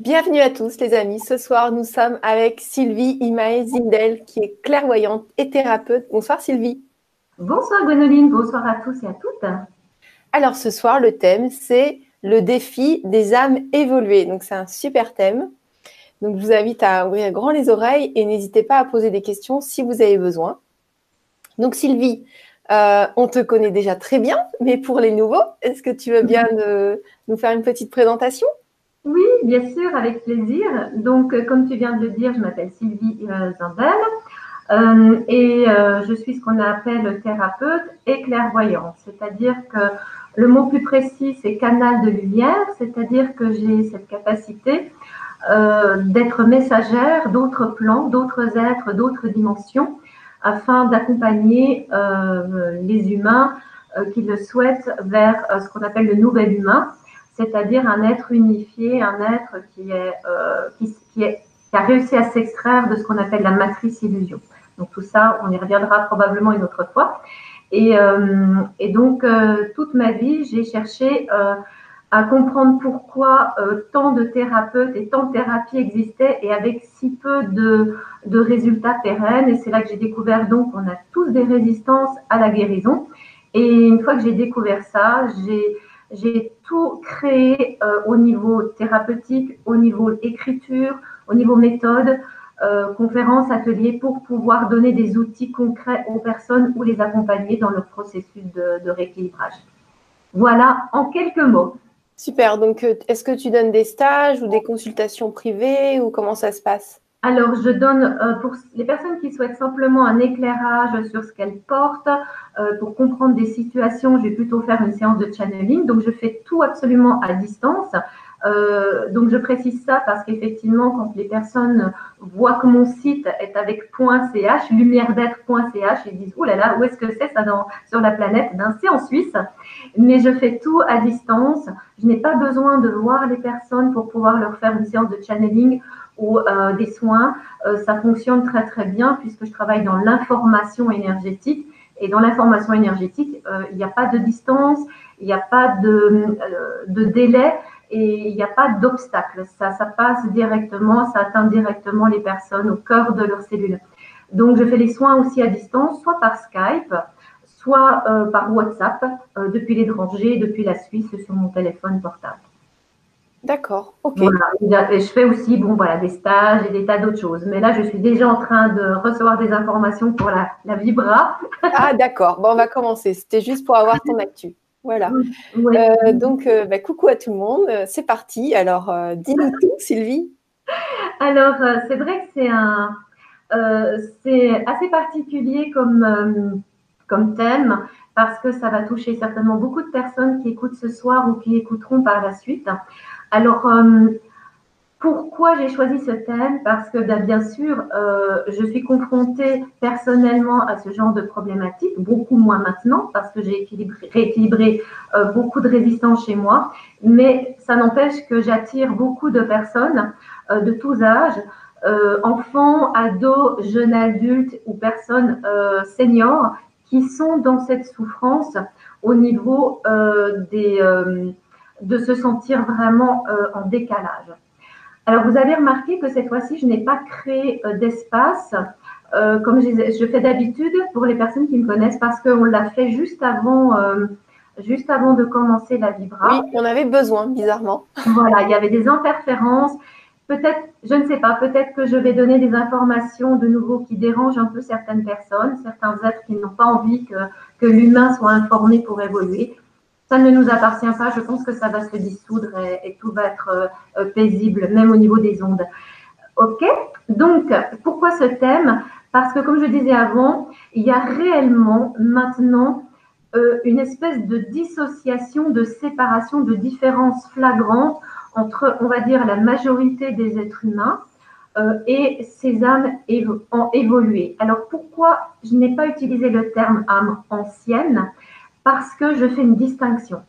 Bienvenue à tous les amis. Ce soir, nous sommes avec Sylvie Imae Zindel, qui est clairvoyante et thérapeute. Bonsoir Sylvie. Bonsoir Gwenoline, bonsoir à tous et à toutes. Alors ce soir, le thème, c'est le défi des âmes évoluées. Donc c'est un super thème. Donc je vous invite à ouvrir grand les oreilles et n'hésitez pas à poser des questions si vous avez besoin. Donc Sylvie, euh, on te connaît déjà très bien, mais pour les nouveaux, est-ce que tu veux bien nous faire une petite présentation? Oui, bien sûr, avec plaisir. Donc, euh, comme tu viens de le dire, je m'appelle Sylvie euh, Zandel euh, et je suis ce qu'on appelle thérapeute et clairvoyante. C'est-à-dire que le mot plus précis, c'est canal de lumière, c'est-à-dire que j'ai cette capacité d'être messagère d'autres plans, d'autres êtres, d'autres dimensions, afin d'accompagner les humains qui le souhaitent vers ce qu'on appelle le nouvel humain c'est-à-dire un être unifié, un être qui, est, euh, qui, est, qui a réussi à s'extraire de ce qu'on appelle la matrice illusion. Donc tout ça, on y reviendra probablement une autre fois. Et, euh, et donc, euh, toute ma vie, j'ai cherché euh, à comprendre pourquoi euh, tant de thérapeutes et tant de thérapies existaient et avec si peu de, de résultats pérennes. Et c'est là que j'ai découvert donc qu'on a tous des résistances à la guérison. Et une fois que j'ai découvert ça, j'ai j'ai tout créé euh, au niveau thérapeutique, au niveau écriture, au niveau méthode, euh, conférences, ateliers, pour pouvoir donner des outils concrets aux personnes ou les accompagner dans le processus de, de rééquilibrage. Voilà en quelques mots. Super. Donc, euh, est-ce que tu donnes des stages ou des consultations privées ou comment ça se passe? Alors, je donne euh, pour les personnes qui souhaitent simplement un éclairage sur ce qu'elles portent, euh, pour comprendre des situations, je vais plutôt faire une séance de channeling. Donc, je fais tout absolument à distance. Euh, donc, je précise ça parce qu'effectivement, quand les personnes voient que mon site est avec .ch, lumière d'être.ch, ils disent, oh là là, où est-ce que c'est ça dans, sur la planète? Ben, C'est en Suisse. Mais je fais tout à distance. Je n'ai pas besoin de voir les personnes pour pouvoir leur faire une séance de channeling ou euh, des soins, euh, ça fonctionne très très bien puisque je travaille dans l'information énergétique. Et dans l'information énergétique, euh, il n'y a pas de distance, il n'y a pas de, délai et il n'y a pas d'obstacle. Ça, ça passe directement, ça atteint directement les personnes au cœur de leurs cellules. Donc, je fais les soins aussi à distance, soit par Skype, soit par WhatsApp, depuis l'étranger, depuis la Suisse, sur mon téléphone portable. D'accord, ok. Et je fais aussi bon, voilà, des stages et des tas d'autres choses. Mais là, je suis déjà en train de recevoir des informations pour la, la Vibra. Ah, d'accord. Bon, on va commencer. C'était juste pour avoir ton actu. Voilà. Euh, donc, euh, bah, coucou à tout le monde. Euh, c'est parti. Alors, dis-nous tout, Sylvie. Alors, c'est vrai que c'est un, c'est assez particulier comme, comme thème parce que ça va toucher certainement beaucoup de personnes qui écoutent ce soir ou qui écouteront par la suite. Alors, euh, pourquoi j'ai choisi ce thème? Parce que ben, bien sûr, euh, je suis confrontée personnellement à ce genre de problématique, beaucoup moins maintenant, parce que j'ai rééquilibré euh, beaucoup de résistance chez moi, mais ça n'empêche que j'attire beaucoup de personnes de tous âges, enfants, ados, jeunes adultes ou personnes seniors qui sont dans cette souffrance au niveau des de se sentir vraiment euh, en décalage. Alors, vous avez remarqué que cette fois-ci, je n'ai pas créé euh, d'espace euh, comme je, fais d'habitude pour les personnes qui me connaissent parce qu'on l'a fait juste avant, juste avant de commencer la vibra. Oui, on avait besoin, bizarrement. Voilà, il y avait des interférences. Peut-être, je ne sais pas, peut-être que je vais donner des informations de nouveau qui dérangent un peu certaines personnes, certains êtres qui n'ont pas envie que, que l'humain soit informé pour évoluer ça ne nous appartient pas. Je pense que ça va se dissoudre et, tout va être euh, euh, paisible, même au niveau des ondes. OK? Donc, pourquoi ce thème? Parce que, comme je disais avant, il y a réellement maintenant euh, une espèce de dissociation, de séparation, de différence flagrante entre, on va dire, la majorité des êtres humains et ces âmes ont évolué. Alors, pourquoi je n'ai pas utilisé le terme âme ancienne? Parce que je fais une distinction.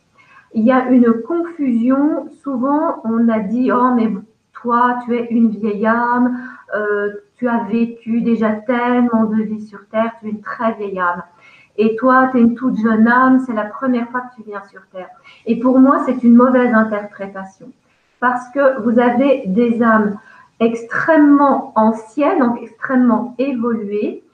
Il y a une confusion. Souvent, on a dit Oh, mais toi, tu es une vieille âme, euh, tu as vécu déjà tellement de vie sur Terre, tu es une très vieille âme. Et toi, tu es une toute jeune âme, c'est la première fois que tu viens sur Terre. Et pour moi, c'est une mauvaise interprétation. parce que vous avez des âmes extrêmement anciennes, donc extrêmement évoluées,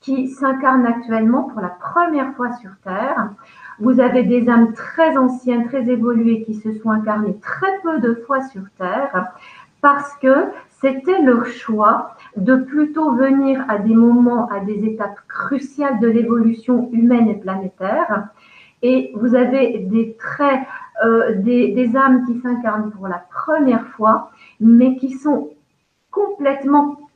qui s'incarnent actuellement pour la première fois sur Terre. Vous avez des âmes très anciennes, très évoluées, qui se sont incarnées très peu de fois sur Terre, parce que c'était leur choix de plutôt venir à des moments, à des étapes cruciales de l'évolution humaine et planétaire. Et vous avez des euh, des, âmes qui s'incarnent pour la première fois, mais qui sont complètement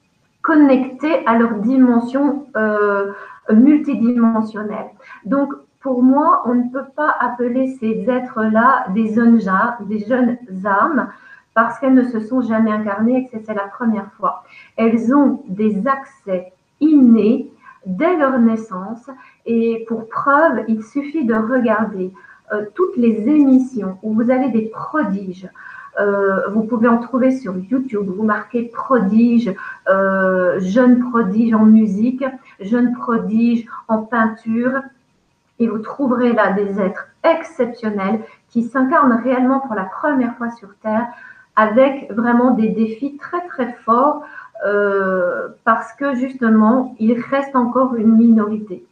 connectées à leur dimension euh, multidimensionnelle. Donc, pour moi, on ne peut pas appeler ces êtres-là des jeunes, des jeunes âmes parce qu'elles ne se sont jamais incarnées et que c'est la première fois. Elles ont des accès innés dès leur naissance et pour preuve, il suffit de regarder euh, toutes les émissions où vous avez des prodiges. Euh, vous pouvez en trouver sur YouTube. Vous marquez prodige, euh, jeune prodige en musique, jeune prodige en peinture, et vous trouverez là des êtres exceptionnels qui s'incarnent réellement pour la première fois sur Terre avec vraiment des défis très très forts euh, parce que justement, il reste encore une minorité.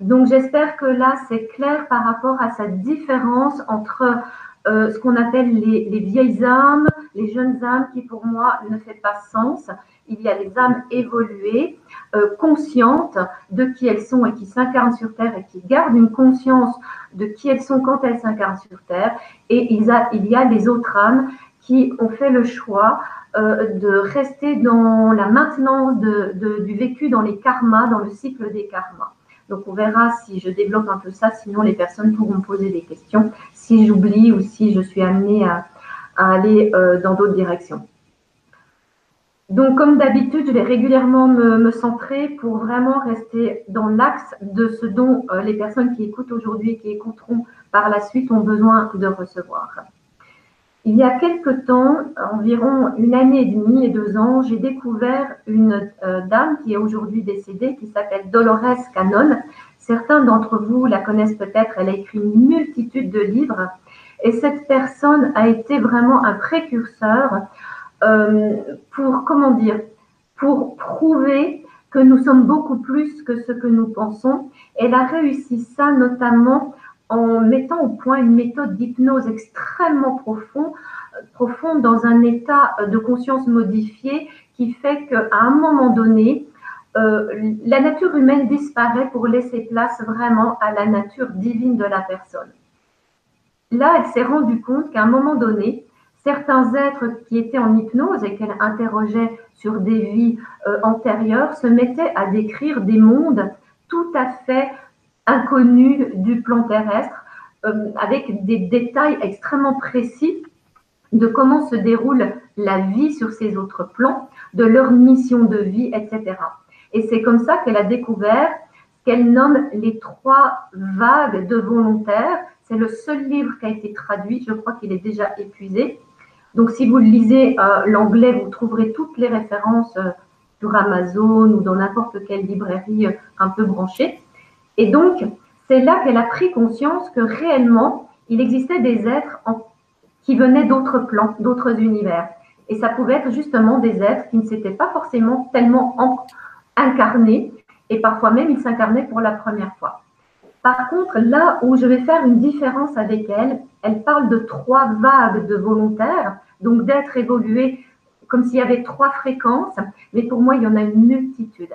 Donc j'espère que là, c'est clair par rapport à cette différence entre euh, ce qu'on appelle les, les, vieilles âmes, les jeunes âmes, qui pour moi ne fait pas sens. Il y a les âmes évoluées, euh, conscientes de qui elles sont et qui s'incarnent sur Terre et qui gardent une conscience de qui elles sont quand elles s'incarnent sur Terre. Et il, a, il y a les autres âmes qui ont fait le choix euh, de rester dans la maintenance de, du vécu dans les karmas, dans le cycle des karmas. Donc on verra si je développe un peu ça, sinon les personnes pourront poser des questions si j'oublie ou si je suis amenée à, aller euh, dans d'autres directions. Donc comme d'habitude, je vais régulièrement me, centrer pour vraiment rester dans l'axe de ce dont euh, les personnes qui écoutent aujourd'hui et qui écouteront par la suite ont besoin de recevoir. Il y a quelque temps, environ une année et demie et deux ans, j'ai découvert une euh, dame qui est aujourd'hui décédée, qui s'appelle Dolores Cannon. Certains d'entre vous la connaissent peut-être, elle a écrit une multitude de livres. Et cette personne a été vraiment un précurseur euh, pour, comment dire, pour prouver que nous sommes beaucoup plus que ce que nous pensons. Elle a réussi ça notamment en mettant au point une méthode d'hypnose extrêmement profonde, profonde dans un état de conscience modifié qui fait qu'à un moment donné, euh, la nature humaine disparaît pour laisser place vraiment à la nature divine de la personne. Là, elle s'est rendue compte qu'à un moment donné, certains êtres qui étaient en hypnose et qu'elle interrogeait sur des vies euh, antérieures se mettaient à décrire des mondes tout à fait inconnus du plan terrestre, euh, avec des détails extrêmement précis de comment se déroule la vie sur ces autres plans, de leur mission de vie, etc. Et c'est comme ça qu'elle a découvert ce qu'elle nomme les trois vagues de volontaires. C'est le seul livre qui a été traduit, je crois qu'il est déjà épuisé. Donc si vous lisez euh, l'anglais, vous trouverez toutes les références euh, sur Amazon ou dans n'importe quelle librairie un peu branchée. Et donc, c'est là qu'elle a pris conscience que réellement, il existait des êtres qui venaient d'autres plans, d'autres univers. Et ça pouvait être justement des êtres qui ne s'étaient pas forcément tellement incarnés, et parfois même ils s'incarnaient pour la première fois. Par contre, là où je vais faire une différence avec elle, elle parle de trois vagues de volontaires, donc d'êtres évolués comme s'il y avait trois fréquences, mais pour moi, il y en a une multitude.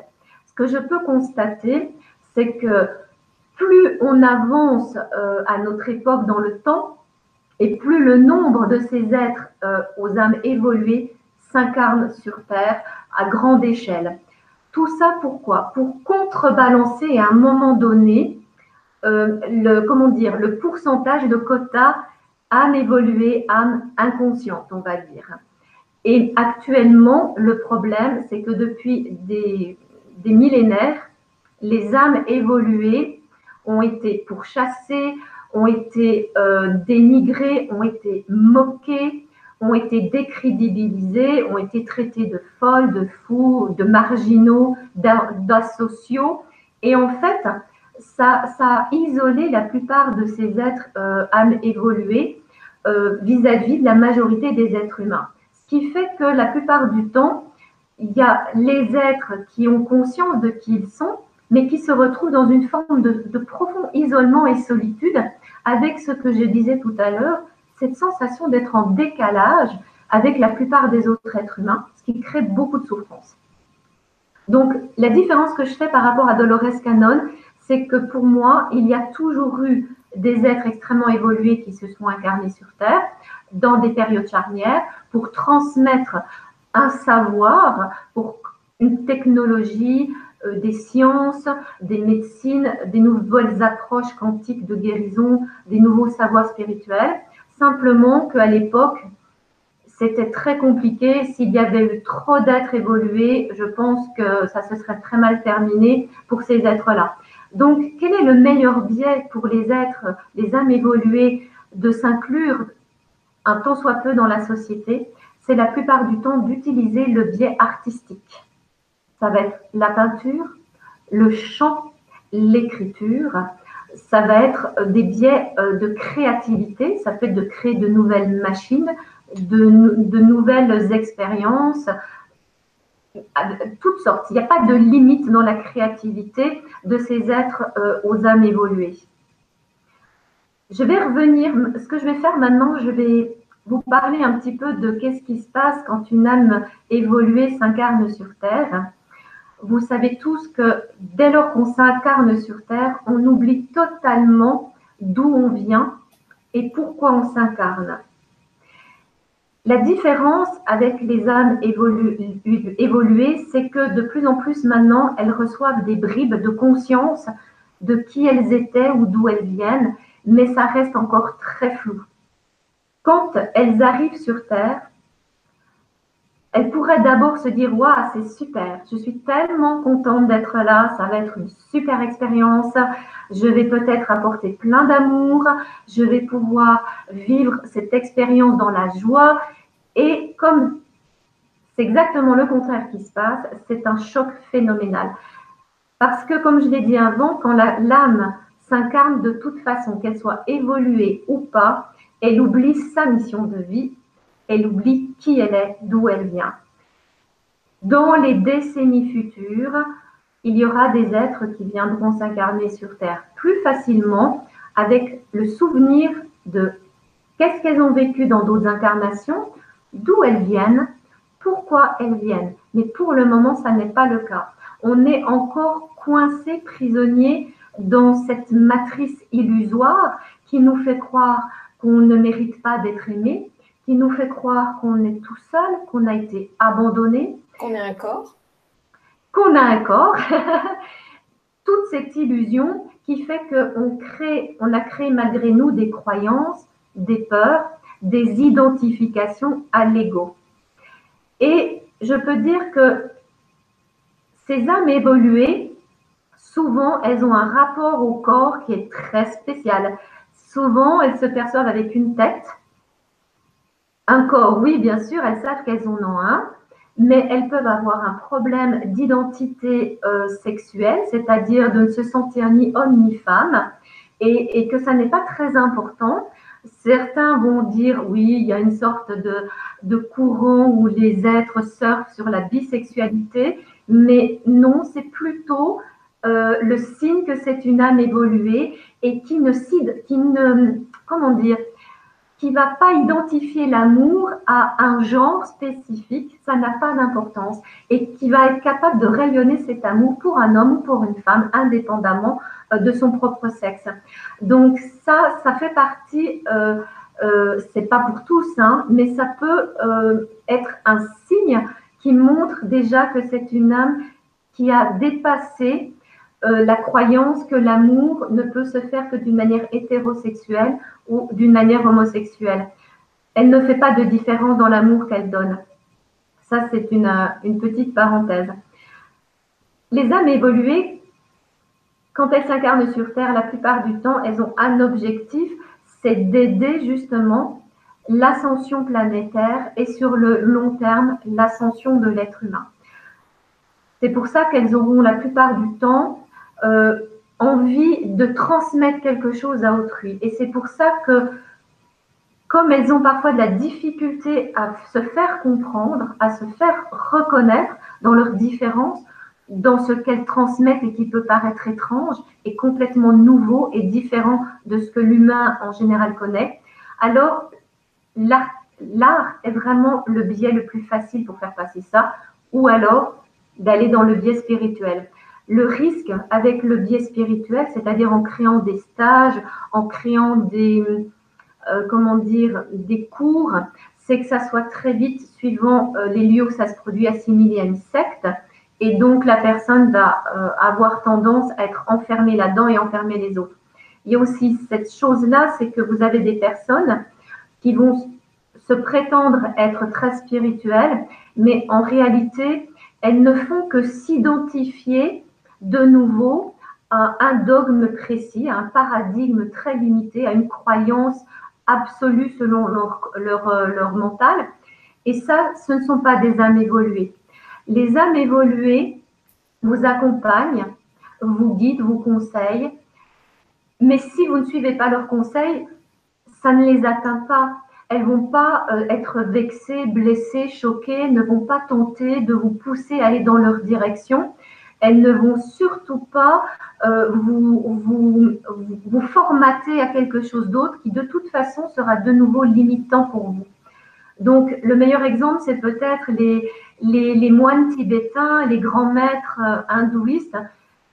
Ce que je peux constater, c'est que plus on avance euh, à notre époque dans le temps, et plus le nombre de ces êtres euh, aux âmes évoluées s'incarne sur Terre à grande échelle. Tout ça pourquoi Pour contrebalancer à un moment donné euh, le, comment dire, le pourcentage de quotas âme évoluée, âme inconsciente, on va dire. Et actuellement, le problème, c'est que depuis des, millénaires, les âmes évoluées ont été pourchassées, ont été euh, dénigrées, ont été moquées, ont été décrédibilisées, ont été traitées de folles, de fous, de marginaux, d'asociaux. Et en fait, ça, a isolé la plupart de ces êtres euh, âmes évoluées vis-à-vis de la majorité des êtres humains. Ce qui fait que la plupart du temps, il y a les êtres qui ont conscience de qui ils sont, mais qui se retrouvent dans une forme de profond isolement et solitude, avec ce que je disais tout à l'heure, cette sensation d'être en décalage avec la plupart des autres êtres humains, ce qui crée beaucoup de souffrance. Donc, la différence que je fais par rapport à Dolores Cannon, c'est que pour moi, il y a toujours eu des êtres extrêmement évolués qui se sont incarnés sur Terre dans des périodes charnières pour transmettre un savoir, pour une technologie, euh, des sciences, des médecines, des nouvelles approches quantiques de guérison, des nouveaux savoirs spirituels. Simplement qu'à l'époque, c'était très compliqué. S'il y avait eu trop d'êtres évolués, je pense que ça se serait très mal terminé pour ces êtres-là. Donc, quel est le meilleur biais pour les êtres, les âmes évoluées, de s'inclure un tant soit peu dans la société? C'est la plupart du temps d'utiliser le biais artistique. Ça va être la peinture, le chant, l'écriture. Ça va être des biais euh, de créativité. Ça peut être de créer de nouvelles machines, de, nouvelles expériences, toutes sortes. Il n'y a pas de limite dans la créativité de ces êtres euh, aux âmes évoluées. Je vais revenir, ce que je vais faire maintenant, je vais vous parler un petit peu de qu'est-ce qui se passe quand une âme évoluée s'incarne sur Terre. Vous savez tous que dès lors qu'on s'incarne sur Terre, on oublie totalement d'où on vient et pourquoi on s'incarne. La différence avec les âmes évoluées, c'est que de plus en plus maintenant, elles reçoivent des bribes de conscience de qui elles étaient ou d'où elles viennent, mais ça reste encore très flou. Quand elles arrivent sur Terre, elles pourraient d'abord se dire Waouh, c'est super, je suis tellement contente d'être là, ça va être une super expérience, je vais peut-être apporter plein d'amour, je vais pouvoir vivre cette expérience dans la joie. Et comme c'est exactement le contraire qui se passe, c'est un choc phénoménal. Parce que, comme je l'ai dit avant, quand l'âme s'incarne de toute façon, qu'elle soit évoluée ou pas, elle oublie sa mission de vie, elle oublie qui elle est, d'où elle vient. Dans les décennies futures, il y aura des êtres qui viendront s'incarner sur Terre plus facilement avec le souvenir de qu'est-ce qu'elles ont vécu dans d'autres incarnations, d'où elles viennent, pourquoi elles viennent. Mais pour le moment, ça n'est pas le cas. On est encore coincé, prisonnier dans cette matrice illusoire qui nous fait croire qu'on ne mérite pas d'être aimé, qui nous fait croire qu'on est tout seul, qu'on a été abandonné. Qu'on a un corps. Qu'on a un corps. Toute cette illusion qui fait qu'on crée, on a créé malgré nous des croyances, des peurs, des identifications à l'ego. Et je peux dire que ces âmes évoluées, souvent, elles ont un rapport au corps qui est très spécial. Souvent, elles se perçoivent avec une tête. Un corps, oui, bien sûr, elles savent qu'elles en ont un, mais elles peuvent avoir un problème d'identité euh, sexuelle, c'est-à-dire de ne se sentir ni homme ni femme, et, que ça n'est pas très important. Certains vont dire oui, il y a une sorte de, de courant où les êtres surfent sur la bisexualité, mais non, c'est plutôt euh, le signe que c'est une âme évoluée et qui ne, qui ne comment dire, qui va pas identifier l'amour à un genre spécifique, ça n'a pas d'importance, et qui va être capable de rayonner cet amour pour un homme ou pour une femme, indépendamment euh, de son propre sexe. Donc ça, ça fait partie, euh, euh, c'est pas pour tous, hein, mais ça peut euh, être un signe qui montre déjà que c'est une âme qui a dépassé euh, la croyance que l'amour ne peut se faire que d'une manière hétérosexuelle ou d'une manière homosexuelle. Elle ne fait pas de différence dans l'amour qu'elle donne. Ça, c'est une, euh, une, petite parenthèse. Les âmes évoluées, quand elles s'incarnent sur Terre, la plupart du temps, elles ont un objectif, c'est d'aider justement l'ascension planétaire et sur le long terme, l'ascension de l'être humain. C'est pour ça qu'elles auront la plupart du temps euh, envie de transmettre quelque chose à autrui. Et c'est pour ça que comme elles ont parfois de la difficulté à se faire comprendre, à se faire reconnaître dans leurs différences, dans ce qu'elles transmettent et qui peut paraître étrange et complètement nouveau et différent de ce que l'humain en général connaît, alors l'art est vraiment le biais le plus facile pour faire passer ça, ou alors d'aller dans le biais spirituel. Le risque avec le biais spirituel, c'est-à-dire en créant des stages, en créant des, euh, comment dire, des cours, c'est que ça soit très vite, suivant euh, les lieux où ça se produit, assimilé à une secte. Et donc, la personne va euh, avoir tendance à être enfermée là-dedans et enfermer les autres. Il y a aussi cette chose-là, c'est que vous avez des personnes qui vont se prétendre être très spirituelles, mais en réalité, elles ne font que s'identifier de nouveau à un dogme précis, à un paradigme très limité, à une croyance absolue selon euh, leur mental. Et ça, ce ne sont pas des âmes évoluées. Les âmes évoluées vous accompagnent, vous guident, vous conseillent. Mais si vous ne suivez pas leurs conseils, ça ne les atteint pas. Elles vont pas euh, être vexées, blessées, choquées, ne vont pas tenter de vous pousser à aller dans leur direction. Elles ne vont surtout pas euh, vous, vous, vous formater à quelque chose d'autre qui de toute façon sera de nouveau limitant pour vous. Donc le meilleur exemple, c'est peut-être les, les, les, moines tibétains, les grands maîtres euh, hindouistes,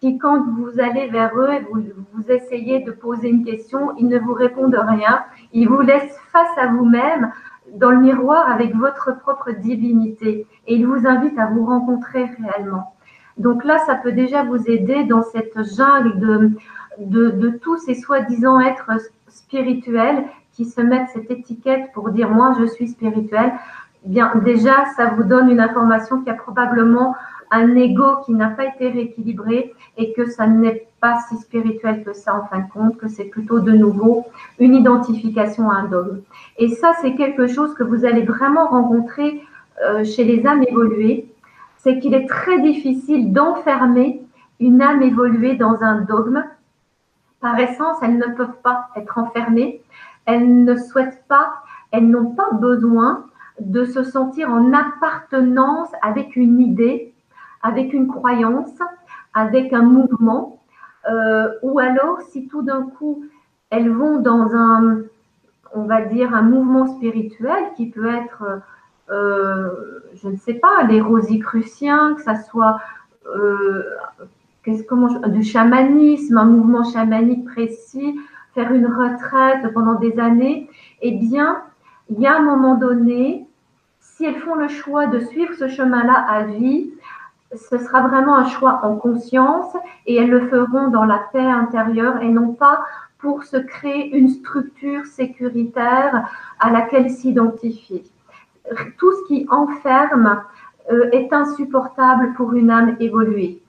qui quand vous allez vers eux et vous, vous essayez de poser une question, ils ne vous répondent rien. Ils vous laissent face à vous-même dans le miroir avec votre propre divinité et ils vous invitent à vous rencontrer réellement. Donc là, ça peut déjà vous aider dans cette jungle de, de, tous ces soi-disant êtres spirituels qui se mettent cette étiquette pour dire moi je suis spirituel. Bien, déjà, ça vous donne une information qui a probablement un ego qui n'a pas été rééquilibré et que ça n'est pas si spirituel que ça en fin de compte, que c'est plutôt de nouveau une identification à un dogme. Et ça, c'est quelque chose que vous allez vraiment rencontrer euh, chez les âmes évoluées c'est qu'il est très difficile d'enfermer une âme évoluée dans un dogme. Par essence, elles ne peuvent pas être enfermées. Elles ne souhaitent pas, elles n'ont pas besoin de se sentir en appartenance avec une idée, avec une croyance, avec un mouvement. Euh, ou alors, si tout d'un coup, elles vont dans un, on va dire, un mouvement spirituel qui peut être euh, je ne sais pas, les rosicruciens, que ça soit euh, comment, du chamanisme, un mouvement chamanique précis, faire une retraite pendant des années, eh bien, il y a un moment donné, si elles font le choix de suivre ce chemin-là à vie, ce sera vraiment un choix en conscience et elles le feront dans la paix intérieure et non pas pour se créer une structure sécuritaire à laquelle s'identifier tout ce qui enferme euh, est insupportable pour une âme évoluée.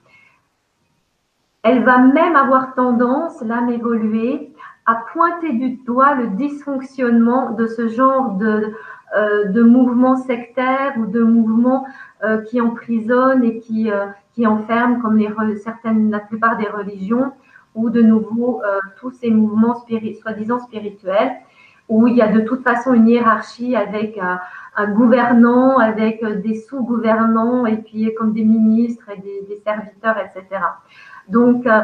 Elle va même avoir tendance, l'âme évoluée, à pointer du doigt le dysfonctionnement de ce genre de, euh, de sectaires ou de mouvements euh, qui emprisonnent et qui, qui enferment, comme certaines, la plupart des religions, ou de nouveau tous ces mouvements soi-disant spirituels, où il y a de toute façon une hiérarchie avec gouvernant avec euh, des sous-gouvernants et puis comme des ministres et des, serviteurs, etc. Donc, euh,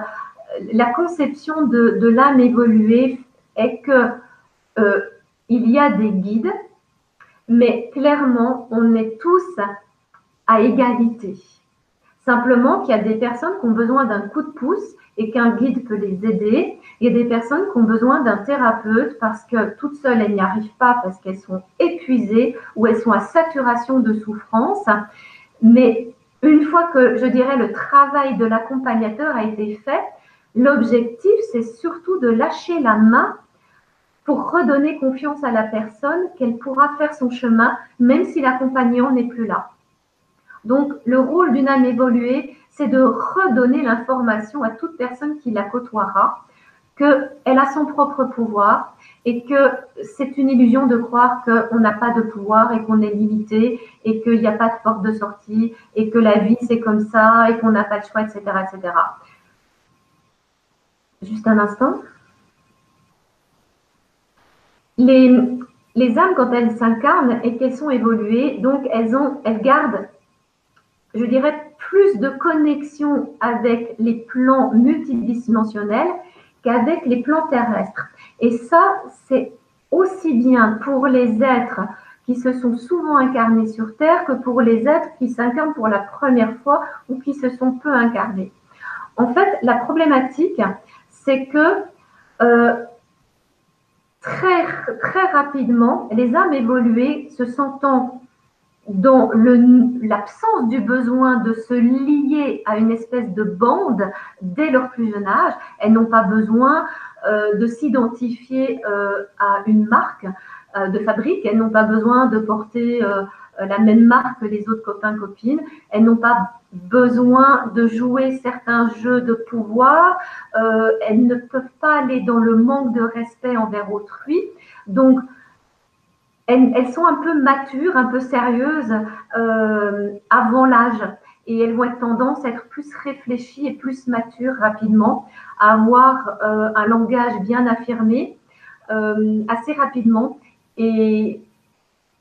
la conception de, l'âme évoluée est que euh, il y a des guides, mais clairement, on est tous à égalité. Simplement qu'il y a des personnes qui ont besoin d'un coup de pouce et qu'un guide peut les aider. Il y a des personnes qui ont besoin d'un thérapeute parce que toutes seules, elles n'y arrivent pas parce qu'elles sont épuisées ou elles sont à saturation de souffrance. Mais une fois que, je dirais, le travail de l'accompagnateur a été fait, l'objectif, c'est surtout de lâcher la main pour redonner confiance à la personne qu'elle pourra faire son chemin, même si l'accompagnant n'est plus là. Donc, le rôle d'une âme évoluée, c'est de redonner l'information à toute personne qui la côtoiera qu'elle a son propre pouvoir et que c'est une illusion de croire qu'on n'a pas de pouvoir et qu'on est limité et qu'il n'y a pas de porte de sortie et que la vie c'est comme ça et qu'on n'a pas le choix, etc., etc. Juste un instant. Les, les âmes, quand elles s'incarnent et qu'elles sont évoluées, donc elles, ont, elles gardent, je dirais, plus de connexion avec les plans multidimensionnels qu'avec les plans terrestres. Et ça, c'est aussi bien pour les êtres qui se sont souvent incarnés sur Terre que pour les êtres qui s'incarnent pour la première fois ou qui se sont peu incarnés. En fait, la problématique, c'est que euh, très, très rapidement, les âmes évoluées se sentant dans l'absence du besoin de se lier à une espèce de bande dès leur plus jeune âge, elles n'ont pas besoin euh, de s'identifier euh, à une marque euh, de fabrique, elles n'ont pas besoin de porter la même marque que les autres copains copines, elles n'ont pas besoin de jouer certains jeux de pouvoir, elles ne peuvent pas aller dans le manque de respect envers autrui. Donc, elles, sont un peu matures, un peu sérieuses avant l'âge et elles vont être tendance à être plus réfléchies et plus matures rapidement, à avoir euh, un langage bien affirmé euh, assez rapidement. Et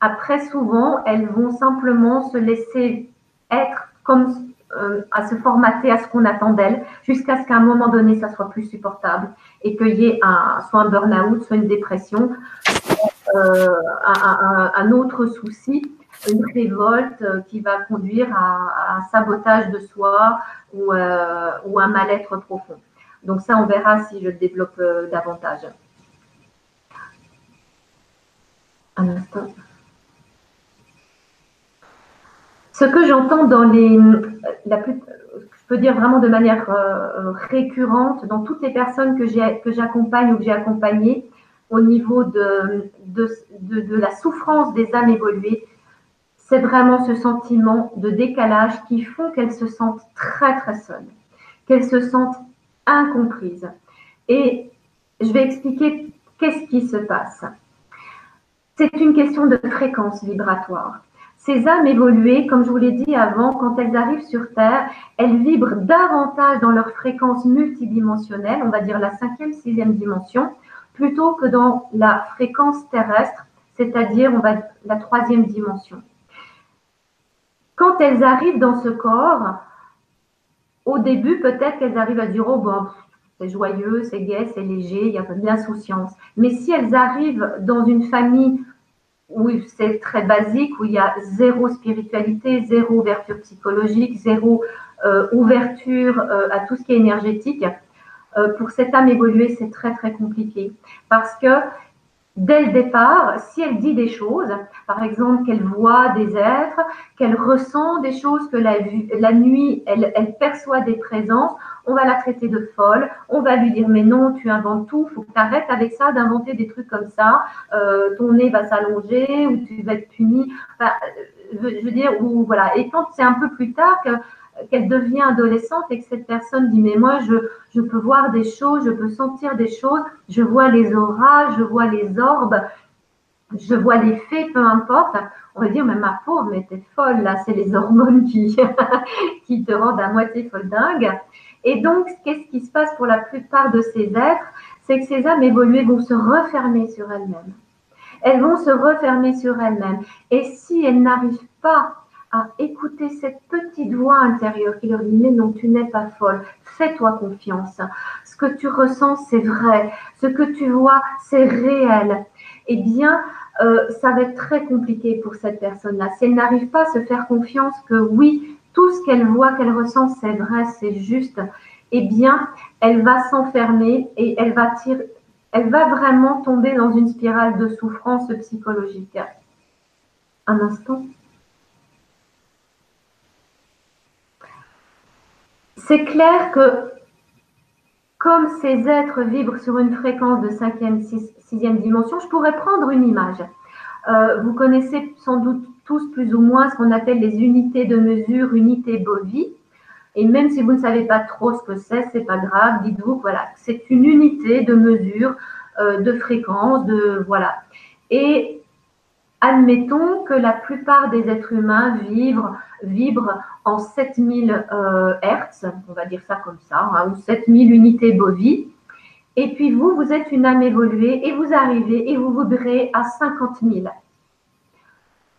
après, souvent, elles vont simplement se laisser être comme euh, à se formater à ce qu'on attend d'elles, jusqu'à ce qu'à un moment donné, ça soit plus supportable et qu'il y ait un, soit un burn-out, soit une dépression, un, un, autre souci une révolte euh, qui va conduire à, un sabotage de soi euh, ou, un mal-être profond. Donc ça, on verra si je le développe euh, davantage. Un instant. Ce que j'entends dans les, la plus, je peux dire vraiment de manière récurrente, dans toutes les personnes que j'accompagne ou que j'ai accompagnées au niveau de, de, la souffrance des âmes évoluées, c'est vraiment ce sentiment de décalage qui font qu'elles se sentent très très seules, qu'elles se sentent incomprises. Et je vais expliquer qu'est-ce qui se passe. C'est une question de fréquence vibratoire. Ces âmes évoluées, comme je vous l'ai dit avant, quand elles arrivent sur Terre, elles vibrent davantage dans leur fréquence multidimensionnelle, on va dire la cinquième, sixième dimension, plutôt que dans la fréquence terrestre, c'est-à-dire on va la troisième dimension. Quand elles arrivent dans ce corps, au début, peut-être qu'elles arrivent à dire, oh bon, c'est joyeux, c'est gai, c'est léger, il y a peu d'insouciance. Mais si elles arrivent dans une famille où c'est très basique, où il y a zéro spiritualité, zéro ouverture psychologique, zéro euh, ouverture euh, à tout ce qui est énergétique, pour cette âme évoluée, c'est très très compliqué parce que dès le départ, si elle dit des choses, par exemple qu'elle voit des êtres, qu'elle ressent des choses, que la, la nuit, elle, perçoit des présences, on va la traiter de folle, on va lui dire mais non, tu inventes tout, faut que tu arrêtes avec ça d'inventer des trucs comme ça, euh, ton nez va s'allonger ou tu vas être puni. Enfin, euh, je veux dire, ou voilà. Et quand c'est un peu plus tard que qu'elle devient adolescente et que cette personne dit mais moi je, je peux voir des choses, je peux sentir des choses, je vois les auras, je vois les orbes, je vois les faits, peu importe. On va dire mais ma pauvre, mais t'es folle là, c'est les hormones qui, qui te rendent à moitié folle dingue. Et donc qu'est-ce qui se passe pour la plupart de ces êtres? C'est que ces âmes évoluées vont se refermer sur elles-mêmes. Elles vont se refermer sur elles-mêmes. Et si elles n'arrivent pas à écouter cette petite voix intérieure qui leur dit mais non, tu n'es pas folle, fais-toi confiance. Ce que tu ressens, c'est vrai. Ce que tu vois, c'est réel. Eh bien, euh, ça va être très compliqué pour cette personne-là. Si elle n'arrive pas à se faire confiance que oui, tout ce qu'elle voit, qu'elle ressent, c'est vrai, c'est juste, eh bien, elle va s'enfermer et elle va tirer, elle va vraiment tomber dans une spirale de souffrance psychologique. Un instant. C'est clair que comme ces êtres vibrent sur une fréquence de cinquième, sixième dimension, je pourrais prendre une image. Euh, vous connaissez sans doute tous plus ou moins ce qu'on appelle les unités de mesure, unités Bovie. Et même si vous ne savez pas trop ce que c'est, c'est pas grave. Dites-vous voilà, c'est une unité de mesure euh, de fréquence, de voilà. Et admettons que la plupart des êtres humains vibrent, vibrent en 7000 euh, Hertz, on va dire ça comme ça, hein, ou 7000 unités bovies. Et puis vous, vous êtes une âme évoluée et vous arrivez et vous voudrez à 50 000.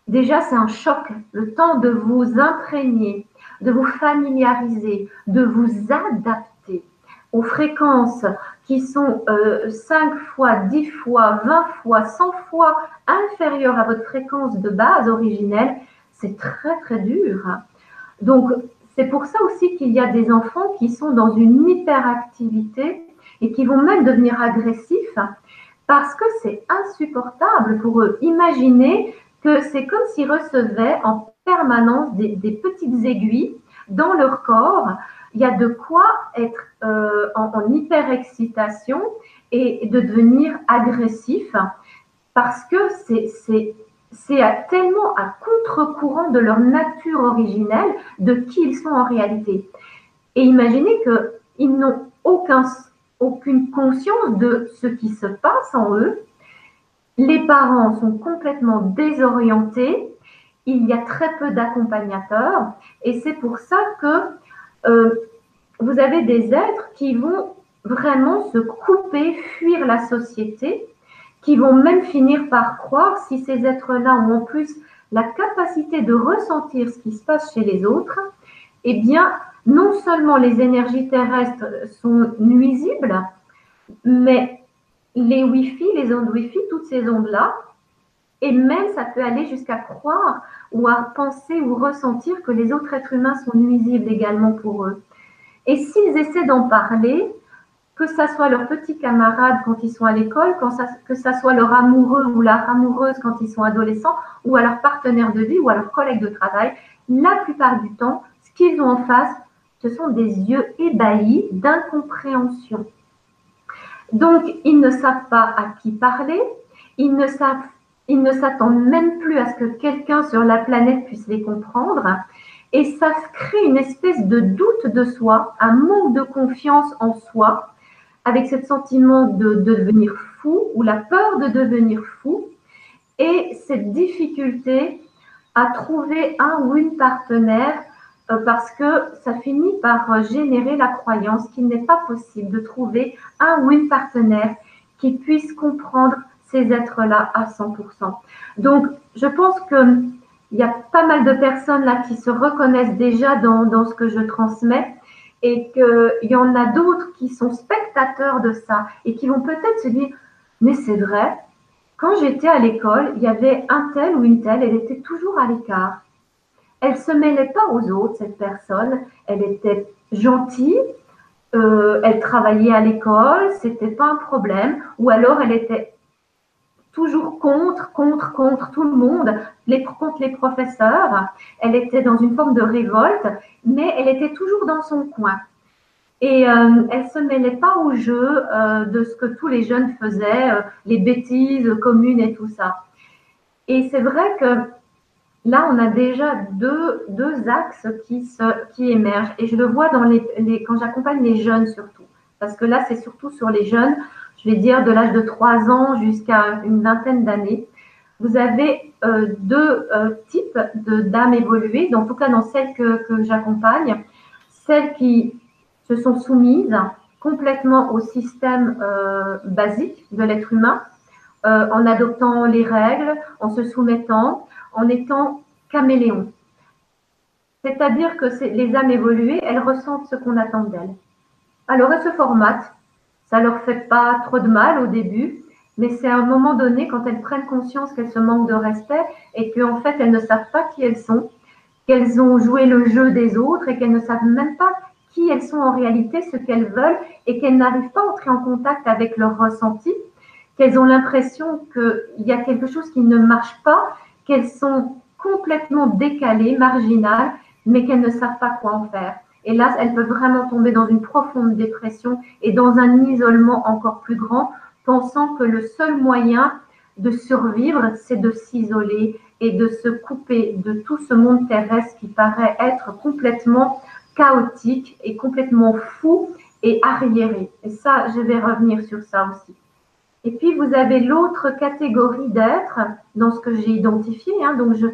Déjà, c'est un choc, le temps de vous imprégner, de vous familiariser, de vous adapter aux fréquences qui sont euh, 5 fois, 10 fois, 20 fois, 100 fois inférieures à votre fréquence de base originelle, c'est très très dur. Donc, c'est pour ça aussi qu'il y a des enfants qui sont dans une hyperactivité et qui vont même devenir agressifs parce que c'est insupportable pour eux. Imaginez que c'est comme s'ils recevaient en permanence des, petites aiguilles dans leur corps. Il y a de quoi être euh, en, en hyper-excitation et de devenir agressif parce que c'est tellement à contre-courant de leur nature originelle, de qui ils sont en réalité. Et imaginez qu'ils n'ont aucun aucune conscience de ce qui se passe en eux. Les parents sont complètement désorientés. Il y a très peu d'accompagnateurs. Et c'est pour ça que euh, vous avez des êtres qui vont vraiment se couper, fuir la société, qui vont même finir par croire, si ces êtres-là ont en plus la capacité de ressentir ce qui se passe chez les autres, eh bien, non seulement les énergies terrestres sont nuisibles, mais les Wi-Fi, les ondes Wi-Fi, toutes ces ondes-là, et même ça peut aller jusqu'à croire ou à penser ou ressentir que les autres êtres humains sont nuisibles également pour eux. Et s'ils essaient d'en parler, que ça soit leurs petits camarades quand ils sont à l'école, que ça soit leur amoureux ou leur amoureuse quand ils sont adolescents, ou à leur partenaire de vie ou à leur collègue de travail, la plupart du temps, ce qu'ils ont en face, ce sont des yeux ébahis d'incompréhension. Donc, ils ne savent pas à qui parler, ils ne savent, ils ne s'attendent même plus à ce que quelqu'un sur la planète puisse les comprendre. Et ça crée une espèce de doute de soi, un manque de confiance en soi, avec ce sentiment de, de devenir fou ou la peur de devenir fou, et cette difficulté à trouver un ou une partenaire euh, parce que ça finit par euh, générer la croyance qu'il n'est pas possible de trouver un ou une partenaire qui puisse comprendre ces êtres-là à 100%. Donc, je pense qu'il y a pas mal de personnes là qui se reconnaissent déjà dans, dans ce que je transmets et qu'il y en a d'autres qui sont spectateurs de ça et qui vont peut-être se dire, mais c'est vrai, quand j'étais à l'école, il y avait un tel ou une telle, elle était toujours à l'écart. Elle se mêlait pas aux autres, cette personne. Elle était gentille. Euh, elle travaillait à l'école, c'était pas un problème. Ou alors elle était toujours contre, contre, contre tout le monde, les, contre les professeurs. Elle était dans une forme de révolte, mais elle était toujours dans son coin. Et euh, elle se mêlait pas au jeu euh, de ce que tous les jeunes faisaient, les bêtises communes et tout ça. Et c'est vrai que là, on a déjà deux, deux axes qui, se, qui émergent. Et je le vois dans les, quand j'accompagne les jeunes surtout. Parce que là, c'est surtout sur les jeunes, je vais dire de l'âge de 3 ans jusqu'à une vingtaine d'années. Vous avez euh, deux euh, types de d'âmes évoluées, en tout cas dans celles que, que j'accompagne. Celles qui se sont soumises complètement au système euh, basique de l'être humain, en adoptant les règles, en se soumettant, en étant caméléon. C'est-à-dire que les âmes évoluées, elles ressentent ce qu'on attend d'elles. Alors elles se formatent. Ça leur fait pas trop de mal au début, mais c'est à un moment donné, quand elles prennent conscience qu'elles se manquent de respect et qu'en fait elles ne savent pas qui elles sont, qu'elles ont joué le jeu des autres et qu'elles ne savent même pas qui elles sont en réalité, ce qu'elles veulent et qu'elles n'arrivent pas à entrer en contact avec leur ressenti, qu'elles ont l'impression qu'il y a quelque chose qui ne marche pas qu'elles sont complètement décalées, marginales, mais qu'elles ne savent pas quoi en faire. Et là, elles peuvent vraiment tomber dans une profonde dépression et dans un isolement encore plus grand, pensant que le seul moyen de survivre, c'est de s'isoler et de se couper de tout ce monde terrestre qui paraît être complètement chaotique et complètement fou et arriéré. Et ça, je vais revenir sur ça aussi. Et puis, vous avez l'autre catégorie d'êtres dans ce que j'ai identifié. Hein. donc, je,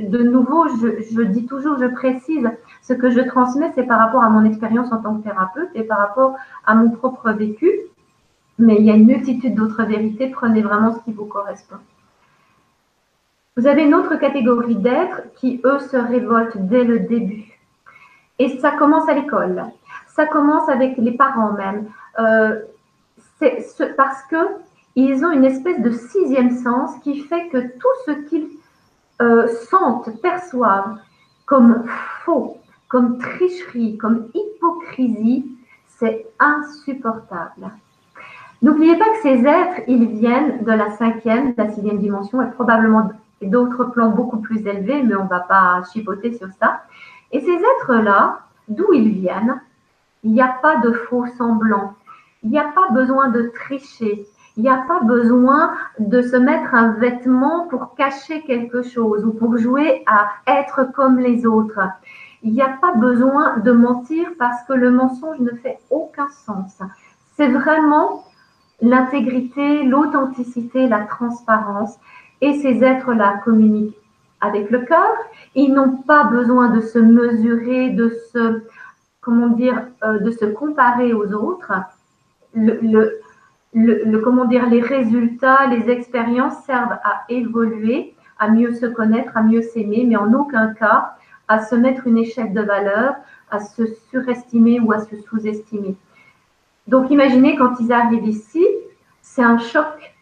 de nouveau, je, dis toujours, je précise, ce que je transmets, c'est par rapport à mon expérience en tant que thérapeute et par rapport à mon propre vécu. mais il y a une multitude d'autres vérités. Prenez vraiment ce qui vous correspond. Vous avez une autre catégorie d'êtres qui, eux, se révoltent dès le début. Et ça commence à l'école. Ça commence avec les parents même. Euh, parce que ils ont une espèce de sixième sens qui fait que tout ce qu'ils euh, sentent, perçoivent comme faux, comme tricherie, comme hypocrisie, c'est insupportable. N'oubliez pas que ces êtres, ils viennent de la cinquième, de la sixième dimension et probablement d'autres plans beaucoup plus élevés, mais on ne va pas chipoter sur ça. Et ces êtres-là, d'où ils viennent, il n'y a pas de faux semblants, il n'y a pas besoin de tricher, il n'y a pas besoin de se mettre un vêtement pour cacher quelque chose ou pour jouer à être comme les autres. Il n'y a pas besoin de mentir parce que le mensonge ne fait aucun sens. C'est vraiment l'intégrité, l'authenticité, la transparence. Et ces êtres-là communiquent avec le cœur. Ils n'ont pas besoin de se mesurer, de se, comment dire, euh, de se comparer aux autres. Le, comment dire, les résultats, les expériences servent à évoluer, à mieux se connaître, à mieux s'aimer, mais en aucun cas à se mettre une échelle de valeur, à se surestimer ou à se sous-estimer. Donc imaginez quand ils arrivent ici, c'est un choc.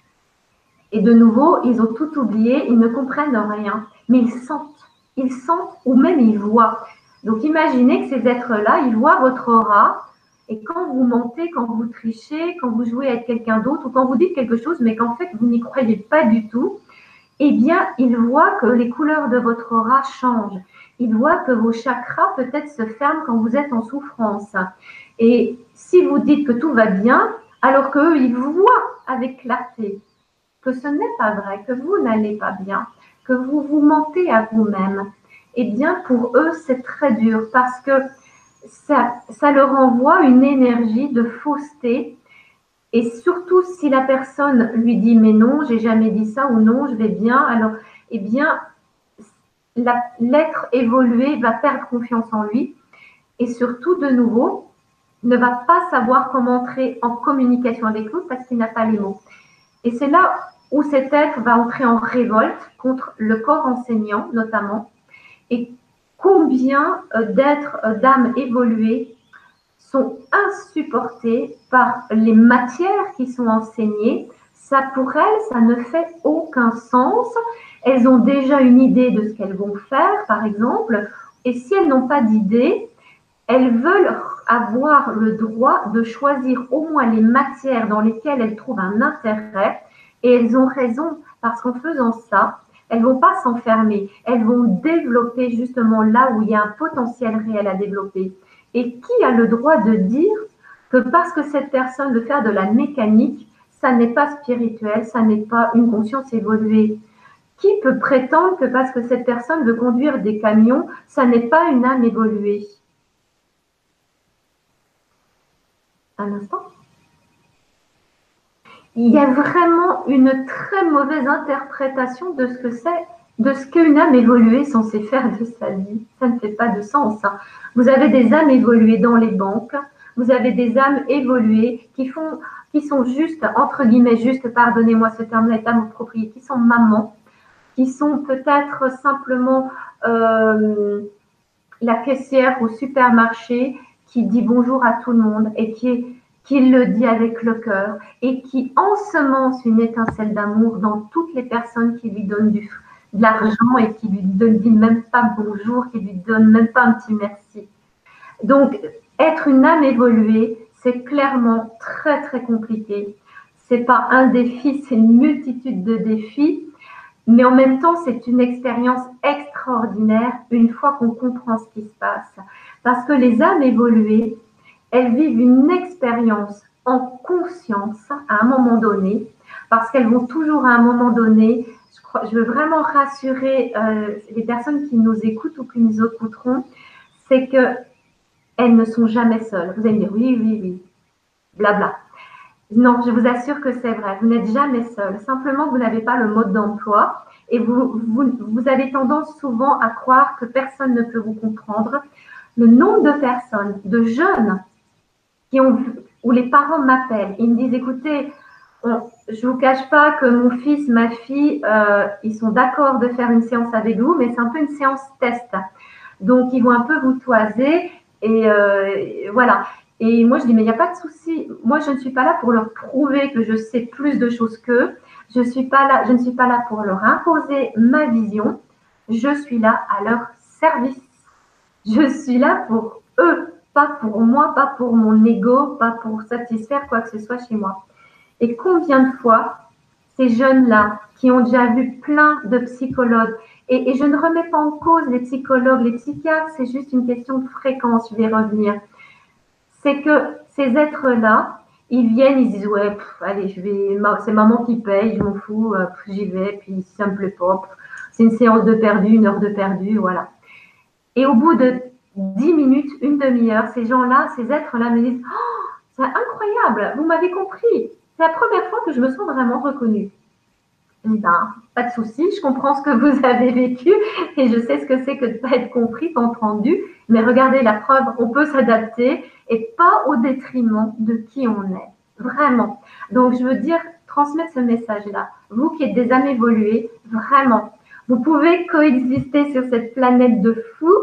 Et de nouveau, ils ont tout oublié, ils ne comprennent rien, mais ils sentent. Ils sentent ou même ils voient. Donc imaginez que ces êtres-là, ils voient votre aura. Et quand vous mentez, quand vous trichez, quand vous jouez avec quelqu'un d'autre, ou quand vous dites quelque chose, mais qu'en fait vous n'y croyez pas du tout, eh bien, ils voient que les couleurs de votre aura changent. Ils voient que vos chakras peut-être se ferment quand vous êtes en souffrance. Et si vous dites que tout va bien, alors qu'eux, ils voient avec clarté que ce n'est pas vrai, que vous n'allez pas bien, que vous vous mentez à vous-même, eh bien, pour eux, c'est très dur parce que ça, ça leur envoie une énergie de fausseté. Et surtout, si la personne lui dit mais non, j'ai jamais dit ça ou non, je vais bien, alors, eh bien, l'être évolué va perdre confiance en lui. Et surtout, de nouveau, ne va pas savoir comment entrer en communication avec l'autre parce qu'il n'a pas les mots. Et c'est là où cet être va entrer en révolte contre le corps enseignant notamment. Et combien euh, d'êtres, euh, d'âmes évoluées sont insupportés par les matières qui sont enseignées. Ça, pour elles, ça ne fait aucun sens. Elles ont déjà une idée de ce qu'elles vont faire, par exemple. Et si elles n'ont pas d'idée, elles veulent avoir le droit de choisir au moins les matières dans lesquelles elles trouvent un intérêt. Et elles ont raison, parce qu'en faisant ça, elles vont pas s'enfermer, elles vont développer justement là où il y a un potentiel réel à développer. Et qui a le droit de dire que parce que cette personne veut faire de la mécanique, ça n'est pas spirituel, ça n'est pas une conscience évoluée Qui peut prétendre que parce que cette personne veut conduire des camions, ça n'est pas une âme évoluée? Un instant. Il y a vraiment une très mauvaise interprétation de ce que c'est, de ce qu'une âme évoluée censée faire de sa vie. Ça ne fait pas de sens. Hein. Vous avez des âmes évoluées dans les banques, vous avez des âmes évoluées qui font, qui sont juste, entre guillemets, juste, pardonnez-moi ce terme-là est approprié, qui sont mamans, qui sont peut-être simplement euh, la caissière au supermarché qui dit bonjour à tout le monde et qui, qui le dit avec le cœur et qui ensemence une étincelle d'amour dans toutes les personnes qui lui donnent du, de l'argent et qui lui donnent même pas bonjour, qui lui donnent même pas un petit merci. Donc, être une âme évoluée, c'est clairement très très compliqué. C'est pas un défi, c'est une multitude de défis, mais en même temps, c'est une expérience extraordinaire une fois qu'on comprend ce qui se passe. Parce que les âmes évoluées, elles vivent une expérience en conscience à un moment donné, parce qu'elles vont toujours à un moment donné, je, veux vraiment rassurer euh, les personnes qui nous écoutent ou qui nous écouteront, c'est que elles ne sont jamais seules. Vous allez me dire oui, oui, oui, blabla. Non, je vous assure que c'est vrai. Vous n'êtes jamais seul. Simplement, vous n'avez pas le mode d'emploi et vous, vous, vous, avez tendance souvent à croire que personne ne peut vous comprendre, le nombre de personnes, de jeunes qui ont où les parents m'appellent. Ils me disent, écoutez, je ne vous cache pas que mon fils, ma fille, euh, ils sont d'accord de faire une séance avec vous, mais c'est un peu une séance test. Donc, ils vont un peu vous toiser et euh, voilà. Et moi, je dis, mais il n'y a pas de souci. Moi, je ne suis pas là pour leur prouver que je sais plus de choses qu'eux. Je, je ne suis pas là pour leur imposer ma vision. Je suis là à leur service. Je suis là pour eux, pas pour moi, pas pour mon ego, pas pour satisfaire quoi que ce soit chez moi. Et combien de fois ces jeunes-là qui ont déjà vu plein de psychologues, et, je ne remets pas en cause les psychologues, les psychiatres, c'est juste une question de fréquence, je vais revenir. C'est que ces êtres-là, ils viennent, ils disent ouais, allez, je vais, c'est maman qui paye, je m'en fous, euh, j'y vais, puis si ça me plaît pas, c'est une séance de perdu, une heure de perdu, voilà. Et au bout de dix minutes, une demi-heure, ces gens-là, ces êtres-là me disent oh, c'est incroyable, vous m'avez compris, c'est la première fois que je me sens vraiment reconnue. Eh ben, pas de souci, je comprends ce que vous avez vécu et je sais ce que c'est que de ne pas être compris, entendu. Mais regardez la preuve, on peut s'adapter et pas au détriment de qui on est. Vraiment. Donc, je veux dire, transmettre ce message-là. Vous qui êtes des âmes évoluées, vraiment, vous pouvez coexister sur cette planète de fous.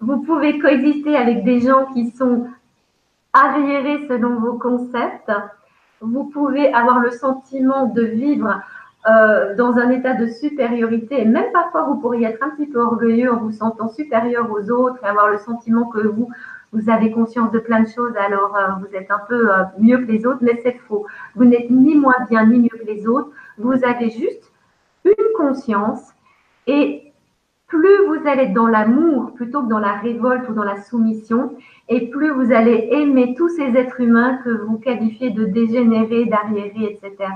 Vous pouvez coexister avec des gens qui sont arriérés selon vos concepts vous pouvez avoir le sentiment de vivre euh, dans un état de supériorité. Et même parfois vous pourriez être un petit peu orgueilleux en vous sentant supérieur aux autres et avoir le sentiment que vous vous avez conscience de plein de choses. Alors euh, vous êtes un peu euh, mieux que les autres mais c'est faux. Vous n'êtes ni moins bien ni mieux que les autres. Vous avez juste une conscience et plus vous allez être dans l'amour plutôt que dans la révolte ou dans la soumission, et plus vous allez aimer tous ces êtres humains que vous qualifiez de dégénérés, d'arriérés, etc.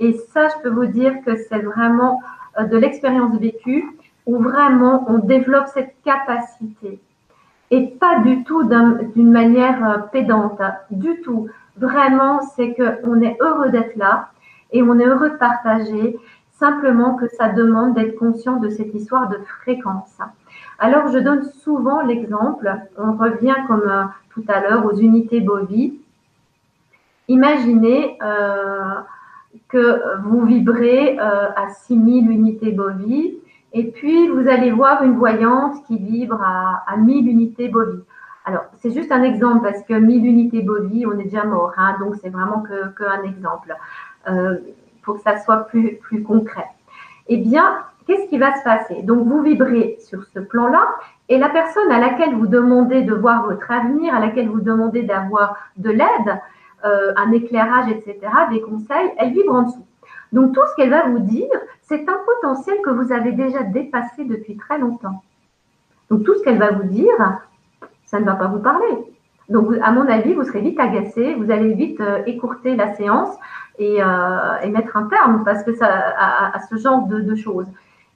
Et ça, je peux vous dire que c'est vraiment euh, de l'expérience vécue où vraiment on développe cette capacité. Et pas du tout d'une manière euh, pédante, hein. du tout. Vraiment, c'est qu'on est heureux d'être là et on est heureux de partager simplement que ça demande d'être conscient de cette histoire de fréquence. Alors, je donne souvent l'exemple, on revient comme euh, tout à l'heure aux unités bovies. Imaginez euh, que vous vibrez euh, à 6000 unités bovies et puis vous allez voir une voyante qui vibre à, à 1000 unités bovies. Alors, c'est juste un exemple parce que 1000 unités bovies, on est déjà mort, hein, donc c'est vraiment qu'un exemple pour que ça soit plus, plus concret. Eh bien, qu'est-ce qui va se passer? Donc, vous vibrez sur ce plan-là et la personne à laquelle vous demandez de voir votre avenir, à laquelle vous demandez d'avoir de l'aide, euh, un éclairage, etc., des conseils, elle vibre en dessous. Donc, tout ce qu'elle va vous dire, c'est un potentiel que vous avez déjà dépassé depuis très longtemps. Donc, tout ce qu'elle va vous dire, ça ne va pas vous parler. Donc, à mon avis, vous serez vite agacé, vous allez vite euh, écourter la séance euh, et, mettre un terme parce que ça, à, ce genre de, choses.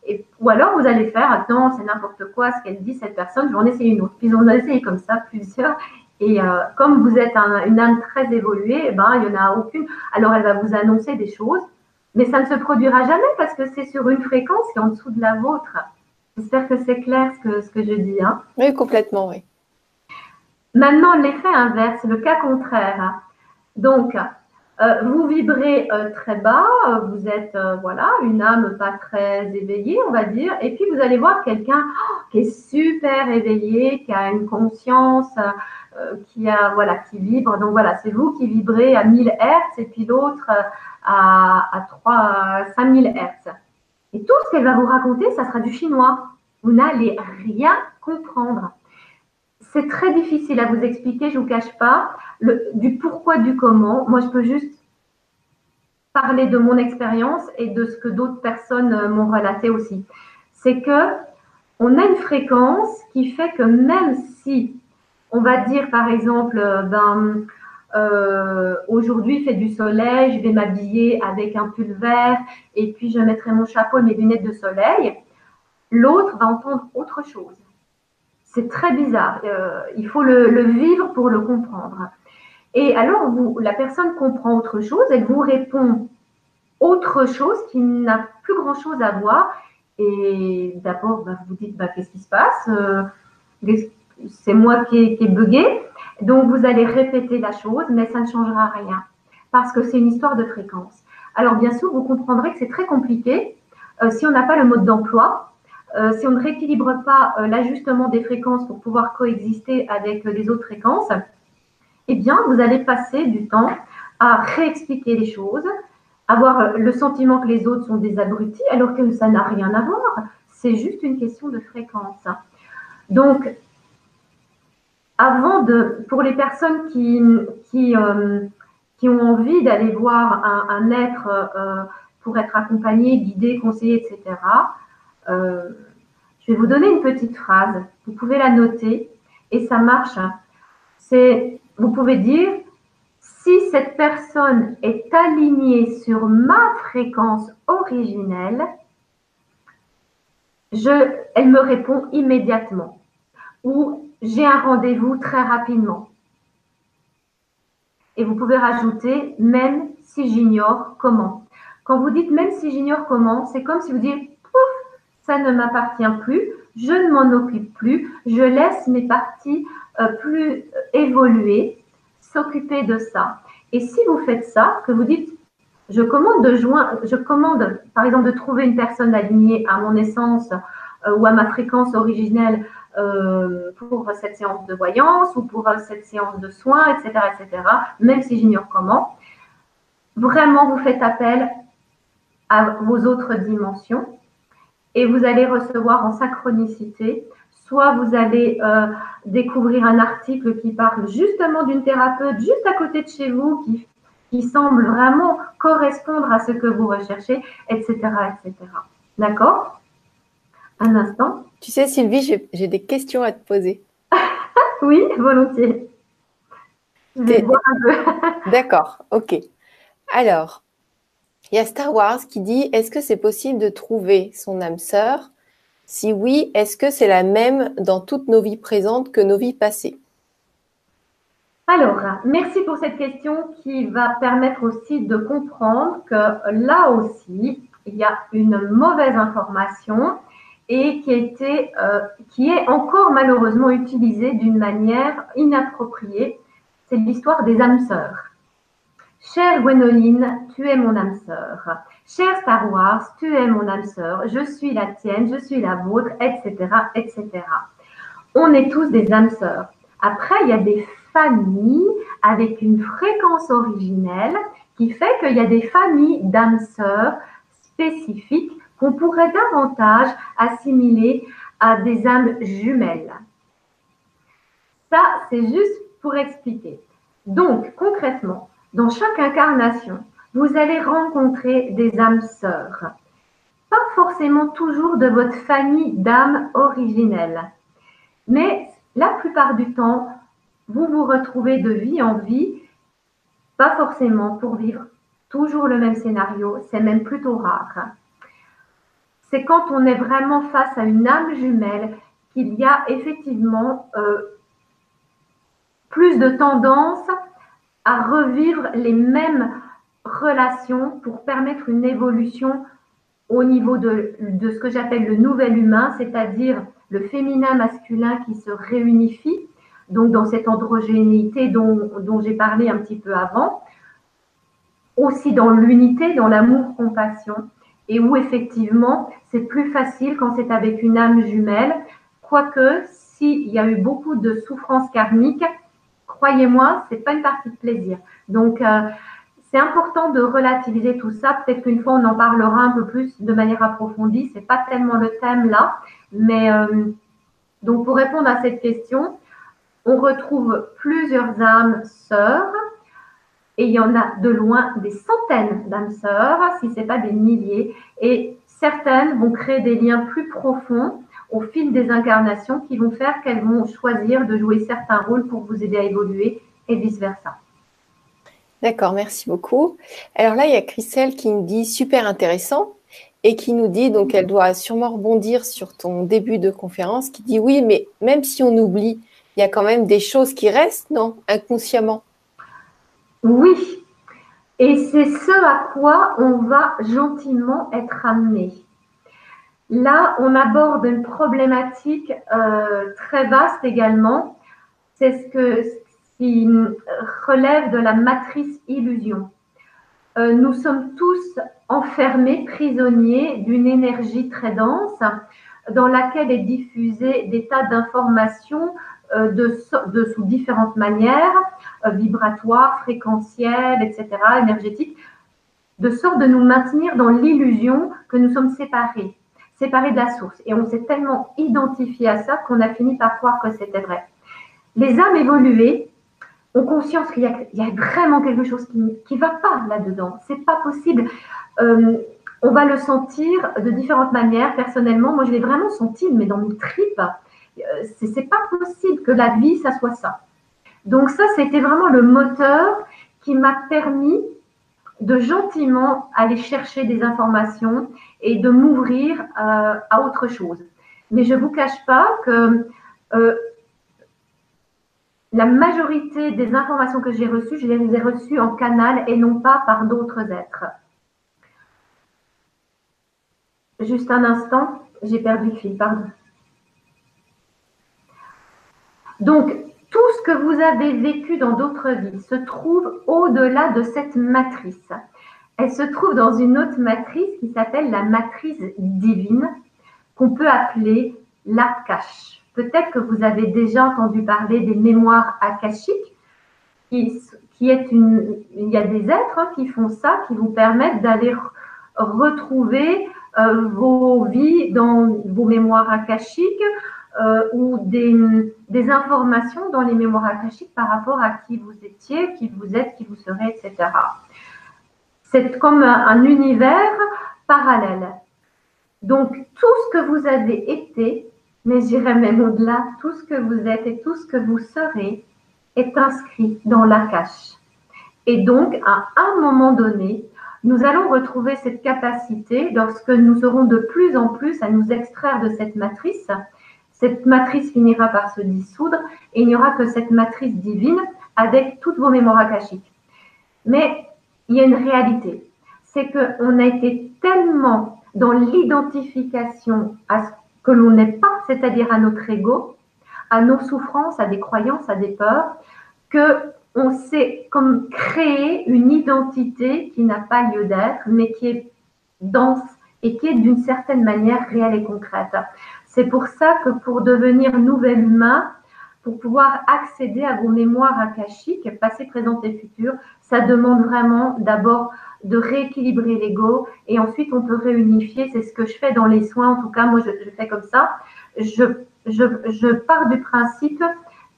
Et, ou alors vous allez faire, attends, c'est n'importe quoi ce qu'elle dit, cette personne, je vais en essayer une autre. Puis on a essayé comme ça plusieurs. Et euh, comme vous êtes une âme très évoluée, eh ben, il n'y en a aucune. Alors elle va vous annoncer des choses, mais ça ne se produira jamais parce que c'est sur une fréquence qui est en dessous de la vôtre. J'espère que c'est clair ce que, ce que je dis. Hein. Oui, complètement, oui. Maintenant, l'effet inverse, le cas contraire. Donc, euh, vous vibrez euh, très bas, vous êtes voilà une âme pas très éveillée, on va dire, et puis vous allez voir quelqu'un oh, qui est super éveillé, qui a une conscience, qui a voilà qui vibre. Donc voilà, c'est vous qui vibrez à 1000 Hertz et puis l'autre à, à 3 5000 Hertz. Et tout ce qu'elle va vous raconter, ça sera du chinois. Vous n'allez rien comprendre. C'est très difficile à vous expliquer, je ne vous cache pas du pourquoi, du comment. Moi, je peux juste parler de mon expérience et de ce que d'autres personnes euh, m'ont relaté aussi. C'est que on a une fréquence qui fait que même si on va dire par exemple, euh, ben, euh, aujourd'hui fait du soleil, je vais m'habiller avec un pull vert et puis je mettrai mon chapeau et mes lunettes de soleil, l'autre va entendre autre chose. C'est très bizarre. il faut le, vivre pour le comprendre. Et alors, la personne comprend autre chose, elle vous répond autre chose qui n'a plus grand-chose à voir. Et d'abord, bah, vous vous dites, bah, qu'est-ce qui se passe? Euh, C'est moi qui ai, bugué. Donc, vous allez répéter la chose, mais ça ne changera rien parce que c'est une histoire de fréquence. Alors, bien sûr, vous comprendrez que c'est très compliqué euh, si on n'a pas le mode d'emploi, euh, si on ne rééquilibre pas euh, l'ajustement des fréquences pour pouvoir coexister avec les autres fréquences. Eh bien, vous allez passer du temps à réexpliquer les choses, avoir le sentiment que les autres sont des abrutis, alors que ça n'a rien à voir. C'est juste une question de fréquence. Donc, avant de, pour les personnes qui, qui, euh, qui ont envie d'aller voir un, être euh, pour être accompagné, guidé, conseillé, etc., euh, je vais vous donner une petite phrase. Vous pouvez la noter et ça marche. C'est, vous pouvez dire, si cette personne est alignée sur ma fréquence originelle, je, elle me répond immédiatement. Ou j'ai un rendez-vous très rapidement. Et vous pouvez rajouter même si j'ignore comment. Quand vous dites même si j'ignore comment, c'est comme si vous dites pouf, ça ne m'appartient plus, je ne m'en occupe plus, je laisse mes parties euh, plus euh, évoluer, s'occuper de ça. Et si vous faites ça, que vous dites je commande de joindre, je commande par exemple de trouver une personne alignée à mon essence euh, ou à ma fréquence originelle euh, pour cette séance de voyance ou pour cette séance de soins, etc., etc., même si j'ignore comment. Vraiment, vous faites appel à vos autres dimensions et vous allez recevoir en synchronicité. Soit vous allez euh, découvrir un article qui parle justement d'une thérapeute juste à côté de chez vous qui, qui semble vraiment correspondre à ce que vous recherchez, etc., etc. D'accord? Un instant. Tu sais, Sylvie, j'ai des questions à te poser. oui, volontiers. D'accord, ok. Alors, il y a Star Wars qui dit Est-ce que c'est possible de trouver son âme sœur? Si oui, est-ce que c'est la même dans toutes nos vies présentes que nos vies passées? Alors, merci pour cette question qui va permettre aussi de comprendre que là aussi, il y a une mauvaise information et euh, qui est encore malheureusement utilisée d'une manière inappropriée. C'est l'histoire des âmes sœurs. Chère Gwénoline, tu es mon âme sœur. Cher Star Wars, tu es mon âme sœur. Je suis la tienne, je suis la vôtre, etc., etc. On est tous des âmes sœurs. Après, il y a des familles avec une fréquence originelle qui fait qu'il y a des familles d'âmes sœurs spécifiques qu'on pourrait davantage assimiler à des âmes jumelles. Ça, c'est juste pour expliquer. Donc, concrètement, dans chaque incarnation, vous allez rencontrer des âmes sœurs. Pas forcément toujours de votre famille d'âmes originelles, mais la plupart du temps, vous vous retrouvez de vie en vie, pas forcément pour vivre toujours le même scénario, c'est même plutôt rare c'est quand on est vraiment face à une âme jumelle qu'il y a effectivement euh, plus de tendance à revivre les mêmes relations pour permettre une évolution au niveau de, ce que j'appelle le nouvel humain, c'est-à-dire le féminin masculin qui se réunifie, donc dans cette androgénéité dont, dont j'ai parlé un petit peu avant, aussi dans l'unité, dans l'amour-compassion, et où effectivement c'est plus facile quand c'est avec une âme jumelle, quoique s'il y a eu beaucoup de souffrances karmiques, croyez-moi, c'est pas une partie de plaisir. Donc euh, c'est important de relativiser tout ça. Peut-être qu'une fois on en parlera un peu plus de manière approfondie. C'est pas tellement le thème là, mais euh, donc pour répondre à cette question, on retrouve plusieurs âmes sœurs et il y en a de loin des centaines d'âmes sœurs, si ce n'est pas des milliers. Et certaines vont créer des liens plus profonds au fil des incarnations qui vont faire qu'elles vont choisir de jouer certains rôles pour vous aider à évoluer et vice-versa. D'accord, merci beaucoup. Alors là, il y a Christelle qui nous dit super intéressant et qui nous dit, donc elle doit sûrement rebondir sur ton début de conférence, qui dit oui, mais même si on oublie, il y a quand même des choses qui restent, non, inconsciemment. Oui, et c'est ce à quoi on va gentiment être amené. Là, on aborde une problématique euh, très vaste également. C'est ce qui relève de la matrice illusion. Euh, nous sommes tous enfermés, prisonniers d'une énergie très dense dans laquelle est diffusé des tas d'informations euh, de, sous différentes manières, euh, vibratoires, fréquentielles, etc., énergétiques, de sorte de nous maintenir dans l'illusion que nous sommes séparés, séparés de la source. Et on s'est tellement identifié à ça qu'on a fini par croire que c'était vrai. Les âmes évoluées ont conscience qu'il y, a vraiment quelque chose qui ne va pas là-dedans. C'est pas possible. Euh, on va le sentir de différentes manières. Personnellement, moi, je l'ai vraiment senti, mais dans mes tripes. Euh, c'est pas possible que la vie, ça soit ça. Donc ça, c'était vraiment le moteur qui m'a permis de gentiment aller chercher des informations et de m'ouvrir euh, à autre chose. Mais je vous cache pas que euh, la majorité des informations que j'ai reçues, je les ai reçues en canal et non pas par d'autres êtres. Juste un instant, j'ai perdu le fil, pardon. Donc, tout ce que vous avez vécu dans d'autres vies se trouve au-delà de cette matrice. Elle se trouve dans une autre matrice qui s'appelle la matrice divine, qu'on peut appeler l'Akash. Peut-être que vous avez déjà entendu parler des mémoires akashiques, qui, est une, il y a des êtres hein, qui font ça, qui vous permettent d'aller retrouver euh, vos vies dans vos mémoires akashiques euh, ou des, informations dans les mémoires akashiques par rapport à qui vous étiez, qui vous êtes, qui vous serez, etc. C'est comme un, univers parallèle. Donc, tout ce que vous avez été, mais j'irai même au-delà, tout ce que vous êtes et tout ce que vous serez est inscrit dans l'Akash. Et donc, à un moment donné, nous allons retrouver cette capacité lorsque nous aurons de plus en plus à nous extraire de cette matrice. Cette matrice finira par se dissoudre et il n'y aura que cette matrice divine avec toutes vos mémoires akashiques. Mais il y a une réalité, c'est qu'on a été tellement dans l'identification à ce que l'on n'est pas, c'est-à-dire à notre ego, à nos souffrances, à des croyances, à des peurs, que on s'est comme créé une identité qui n'a pas lieu d'être, mais qui est dense et qui est d'une certaine manière réelle et concrète. C'est pour ça que pour devenir nouvel humain, pour pouvoir accéder à vos mémoires akashiques, passé, présent et futur, ça demande vraiment d'abord de rééquilibrer l'ego et ensuite on peut réunifier. C'est ce que je fais dans les soins. En tout cas, moi, je, fais comme ça. Je, je, pars du principe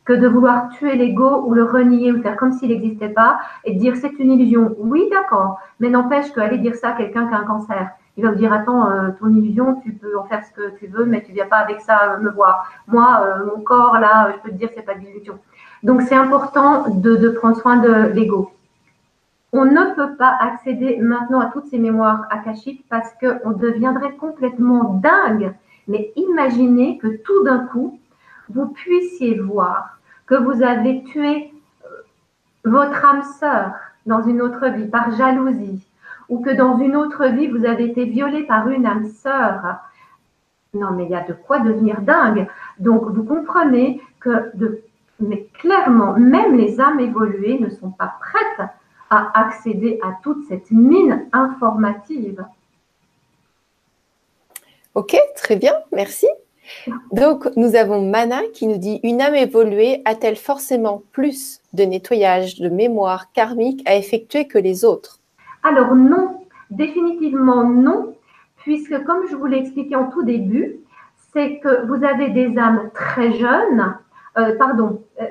que de vouloir tuer l'ego ou le renier ou faire comme s'il n'existait pas et dire c'est une illusion. Oui, d'accord, mais n'empêche qu'aller dire ça à quelqu'un qui a un cancer, il va vous dire attends, euh, ton illusion, tu peux en faire ce que tu veux, mais tu viens pas avec ça me voir. Moi, euh, mon corps, là, je peux te dire c'est pas de l'illusion. Donc c'est important de, de prendre soin de l'ego. On ne peut pas accéder maintenant à toutes ces mémoires akashiques parce qu'on deviendrait complètement dingue. Mais imaginez que tout d'un coup, vous puissiez voir que vous avez tué euh, votre âme sœur dans une autre vie par jalousie, ou que dans une autre vie, vous avez été violé par une âme sœur. Non, mais il y a de quoi devenir dingue. Donc, vous comprenez que, de, mais clairement, même les âmes évoluées ne sont pas prêtes à accéder à toute cette mine informative. Ok, très bien, merci. Donc, nous avons Mana qui nous dit Une âme évoluée a-t-elle forcément plus de nettoyage de mémoire karmique à effectuer que les autres? Alors, non, définitivement non, puisque comme je vous l'ai expliqué en tout début, c'est que vous avez des âmes très jeunes, euh, pardon, euh,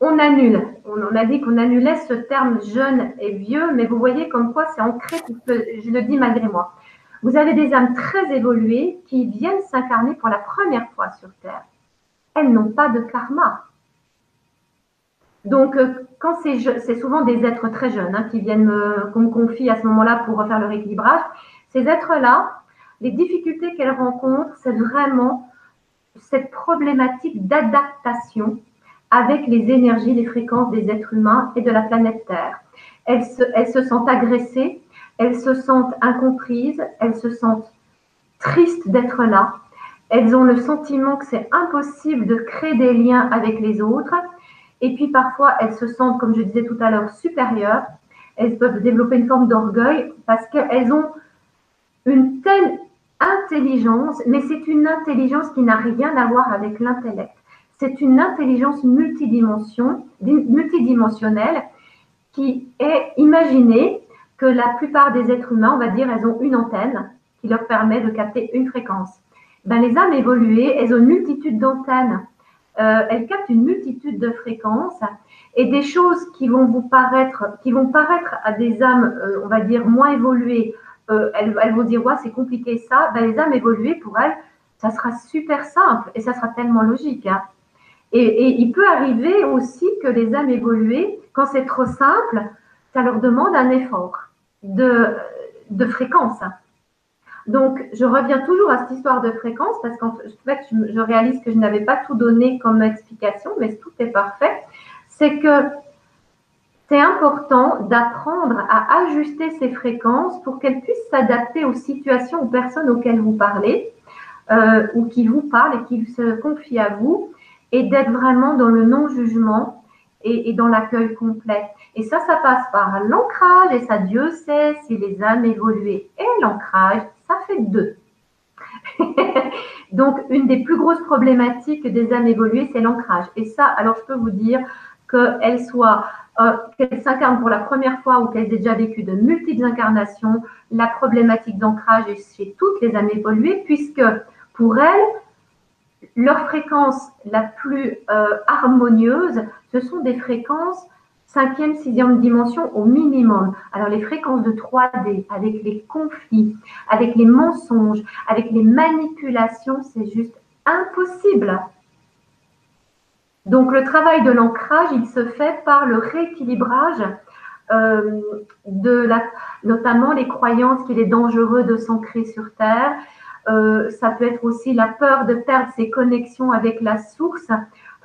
on annule. On, a dit qu'on annulait ce terme jeune et vieux, mais vous voyez comme quoi c'est ancré, je le dis malgré moi. Vous avez des âmes très évoluées qui viennent s'incarner pour la première fois sur Terre. Elles n'ont pas de karma. Donc, euh, quand c'est souvent des êtres très jeunes hein, qui viennent qu'on me confie à ce moment-là pour refaire leur équilibrage, ces êtres-là, les difficultés qu'elles rencontrent, c'est vraiment cette problématique d'adaptation avec les énergies, les fréquences des êtres humains et de la planète Terre. Elles se sentent agressées, elles se sentent incomprises, elles se sentent tristes d'être là, elles ont le sentiment que c'est impossible de créer des liens avec les autres Et puis parfois, elles se sentent, comme je disais tout à l'heure, supérieures. Elles peuvent développer une forme d'orgueil parce qu'elles ont une telle intelligence, mais c'est une intelligence qui n'a rien à voir avec l'intellect. C'est une intelligence multidimension, multidimensionnelle qui est imaginée que la plupart des êtres humains, on va dire, elles ont une antenne qui leur permet de capter une fréquence. Ben, les âmes évoluées, elles ont une multitude d'antennes. Euh, elles captent une multitude de fréquences et des choses qui vont vous paraître, qui vont paraître à des âmes, euh, on va dire, moins évoluées, euh, elles, vont dire, c'est compliqué ça. Ben, les âmes évoluées, pour elles, ça sera super simple et ça sera tellement logique. Hein. Et, il peut arriver aussi que les âmes évoluées, quand c'est trop simple, ça leur demande un effort de, de fréquence. Donc, je reviens toujours à cette histoire de fréquence parce qu'en fait, je, réalise que je n'avais pas tout donné comme explication, mais tout est parfait. C'est que c'est important d'apprendre à ajuster ces fréquences pour qu'elles puissent s'adapter aux situations, aux personnes auxquelles vous parlez euh, ou qui vous parlent et qui se confient à vous et d'être vraiment dans le non-jugement et, et, dans l'accueil complet. Et ça, ça passe par l'ancrage et ça, Dieu sait si les âmes évoluées et l'ancrage, ça fait deux. Donc, une des plus grosses problématiques des âmes évoluées, c'est l'ancrage. Et ça, alors je peux vous dire euh, qu'elles s'incarnent pour la première fois ou qu'elles aient déjà vécu de multiples incarnations, la problématique d'ancrage est chez toutes les âmes évoluées, puisque pour elles, leur fréquence la plus euh, harmonieuse, ce sont des fréquences cinquième, sixième dimension au minimum. Alors les fréquences de 3D, avec les conflits, avec les mensonges, avec les manipulations, c'est juste impossible. Donc le travail de l'ancrage, il se fait par le rééquilibrage euh, de la, notamment les croyances qu'il est dangereux de s'ancrer sur Terre. Euh, ça peut être aussi la peur de perdre ses connexions avec la source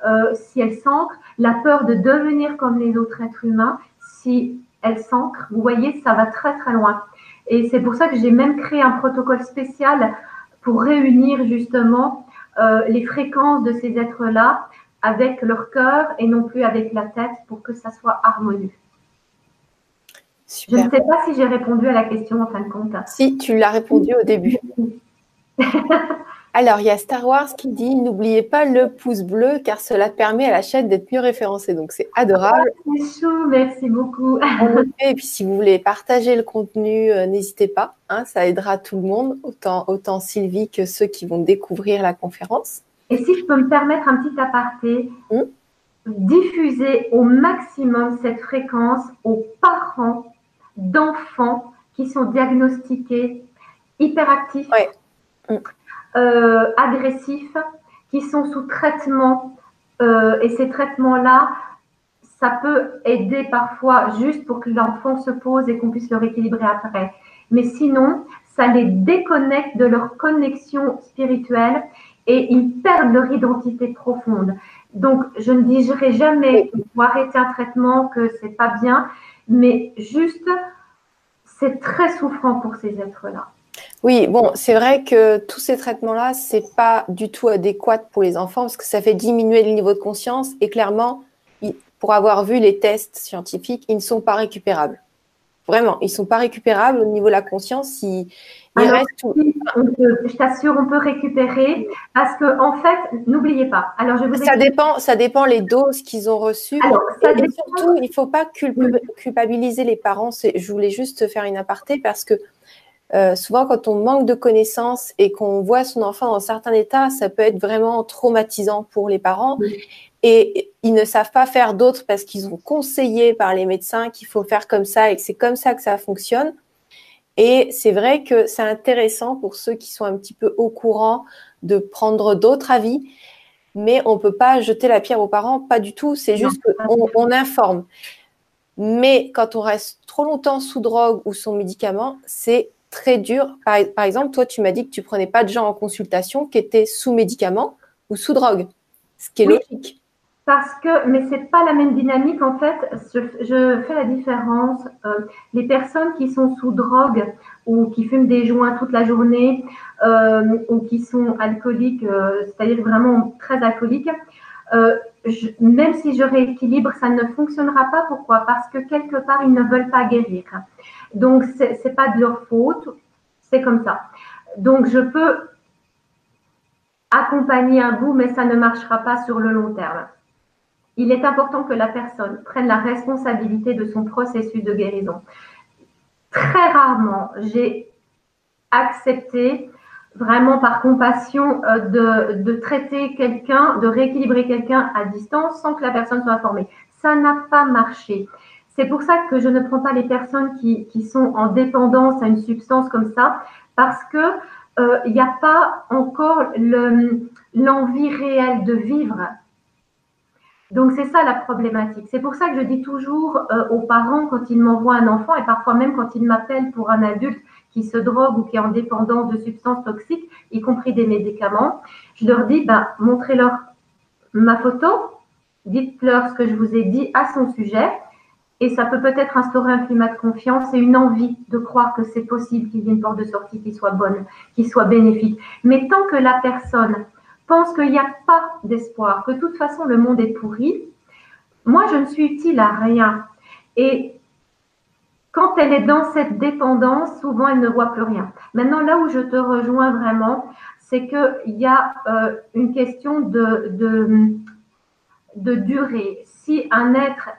euh, si elle s'ancre, la peur de devenir comme les autres êtres humains si elle s'ancre. Vous voyez, ça va très très loin. Et c'est pour ça que j'ai même créé un protocole spécial pour réunir justement euh, les fréquences de ces êtres-là avec leur cœur et non plus avec la tête pour que ça soit harmonieux. Je ne sais pas si j'ai répondu à la question en fin de compte. Si, tu l'as répondu au début. Alors, il y a Star Wars qui dit N'oubliez pas le pouce bleu car cela permet à la chaîne d'être mieux référencée. Donc, c'est adorable. Ah, c'est merci beaucoup. et puis, si vous voulez partager le contenu, euh, n'hésitez pas. Hein, ça aidera tout le monde, autant, autant Sylvie que ceux qui vont découvrir la conférence. Et si je peux me permettre un petit aparté, hum? diffuser au maximum cette fréquence aux parents d'enfants qui sont diagnostiqués hyperactifs, hum. Euh, agressifs, qui sont sous traitement. Euh, et ces traitements-là, ça peut aider parfois juste pour que l'enfant se pose et qu'on puisse le rééquilibrer après. Mais sinon, ça les déconnecte de leur connexion spirituelle et ils perdent leur identité profonde. Donc, je ne dirai jamais qu'il faut arrêter un traitement, que c'est pas bien, mais juste, c'est très souffrant pour ces êtres-là. Oui, bon, c'est vrai que tous ces traitements-là, c'est pas du tout adéquat pour les enfants parce que ça fait diminuer le niveau de conscience et clairement, pour avoir vu les tests scientifiques, ils ne sont pas récupérables. Vraiment, ils ne sont pas récupérables au niveau de la conscience. Ils, je t'assure, on peut récupérer parce que en fait, n'oubliez pas. Alors, je vous ça dépend, ça dépend les doses qu'ils ont reçues. et, surtout, il ne faut pas culpabiliser les parents. Je voulais juste faire une aparté parce que euh, souvent, quand on manque de connaissances et qu'on voit son enfant dans un certain état, ça peut être vraiment traumatisant pour les parents. Et ils ne savent pas faire d'autres parce qu'ils ont conseillé par les médecins qu'il faut faire comme ça et que c'est comme ça que ça fonctionne. Et c'est vrai que c'est intéressant pour ceux qui sont un petit peu au courant de prendre d'autres avis, mais on ne peut pas jeter la pierre aux parents, pas du tout, c'est juste qu'on on informe. Mais quand on reste trop longtemps sous drogue ou sous médicament, c'est très dur. Par, par, exemple, toi, tu m'as dit que tu prenais pas de gens en consultation qui étaient sous médicament ou sous drogue, ce qui est logique. Parce que, mais c'est pas la même dynamique en fait. Je, je fais la différence. Euh, les personnes qui sont sous drogue ou qui fument des joints toute la journée euh, ou qui sont alcooliques, euh, c'est-à-dire vraiment très alcooliques, même si je rééquilibre, ça ne fonctionnera pas. Pourquoi? Parce que quelque part, ils ne veulent pas guérir. Donc, ce n'est pas de leur faute, c'est comme ça. Donc, je peux accompagner un bout, mais ça ne marchera pas sur le long terme. Il est important que la personne prenne la responsabilité de son processus de guérison. Très rarement, j'ai accepté vraiment par compassion euh, de, de traiter quelqu'un, de rééquilibrer quelqu'un à distance sans que la personne soit informée. Ça n'a pas marché. C'est pour ça que je ne prends pas les personnes qui, qui sont en dépendance à une substance comme ça, parce que euh, il n'y a pas encore l'envie réelle de vivre. Donc c'est ça la problématique. C'est pour ça que je dis toujours euh, aux parents quand ils m'envoient un enfant et parfois même quand ils m'appellent pour un adulte qui se drogue ou qui est en dépendance de substances toxiques, y compris des médicaments, je leur dis bah, montrez-leur ma photo, dites-leur ce que je vous ai dit à son sujet et ça peut peut-être instaurer un climat de confiance et une envie de croire que c'est possible qu'il y ait une porte de sortie qui soit bonne, qui soit bénéfique. Mais tant que la personne pense qu'il n'y a pas d'espoir, que de toute façon le monde est pourri, moi je ne suis utile à rien. Et quand elle est dans cette dépendance, souvent elle ne voit plus rien. Maintenant, là où je te rejoins vraiment, c'est qu'il y a euh, une question de, durée. Si un être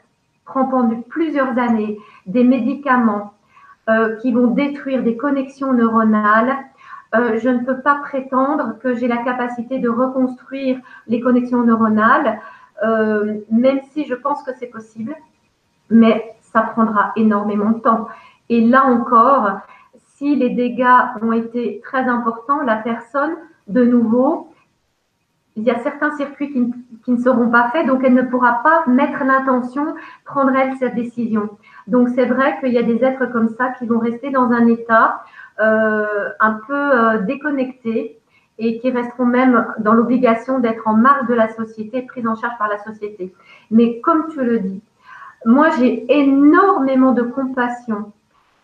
prend pendant plusieurs années des médicaments euh, qui vont détruire des connexions neuronales, euh, je ne peux pas prétendre que j'ai la capacité de reconstruire les connexions neuronales, euh, même si je pense que c'est possible, mais ça prendra énormément de temps. Et là encore, si les dégâts ont été très importants, la personne, de nouveau, il y a certains circuits qui, ne seront pas faits, donc elle ne pourra pas mettre l'intention, prendre elle cette décision. Donc c'est vrai qu'il y a des êtres comme ça qui vont rester dans un état euh, un peu euh, déconnecté et qui resteront même dans l'obligation d'être en marge de la société, prise en charge par la société. Mais comme tu le dis, moi j'ai énormément de compassion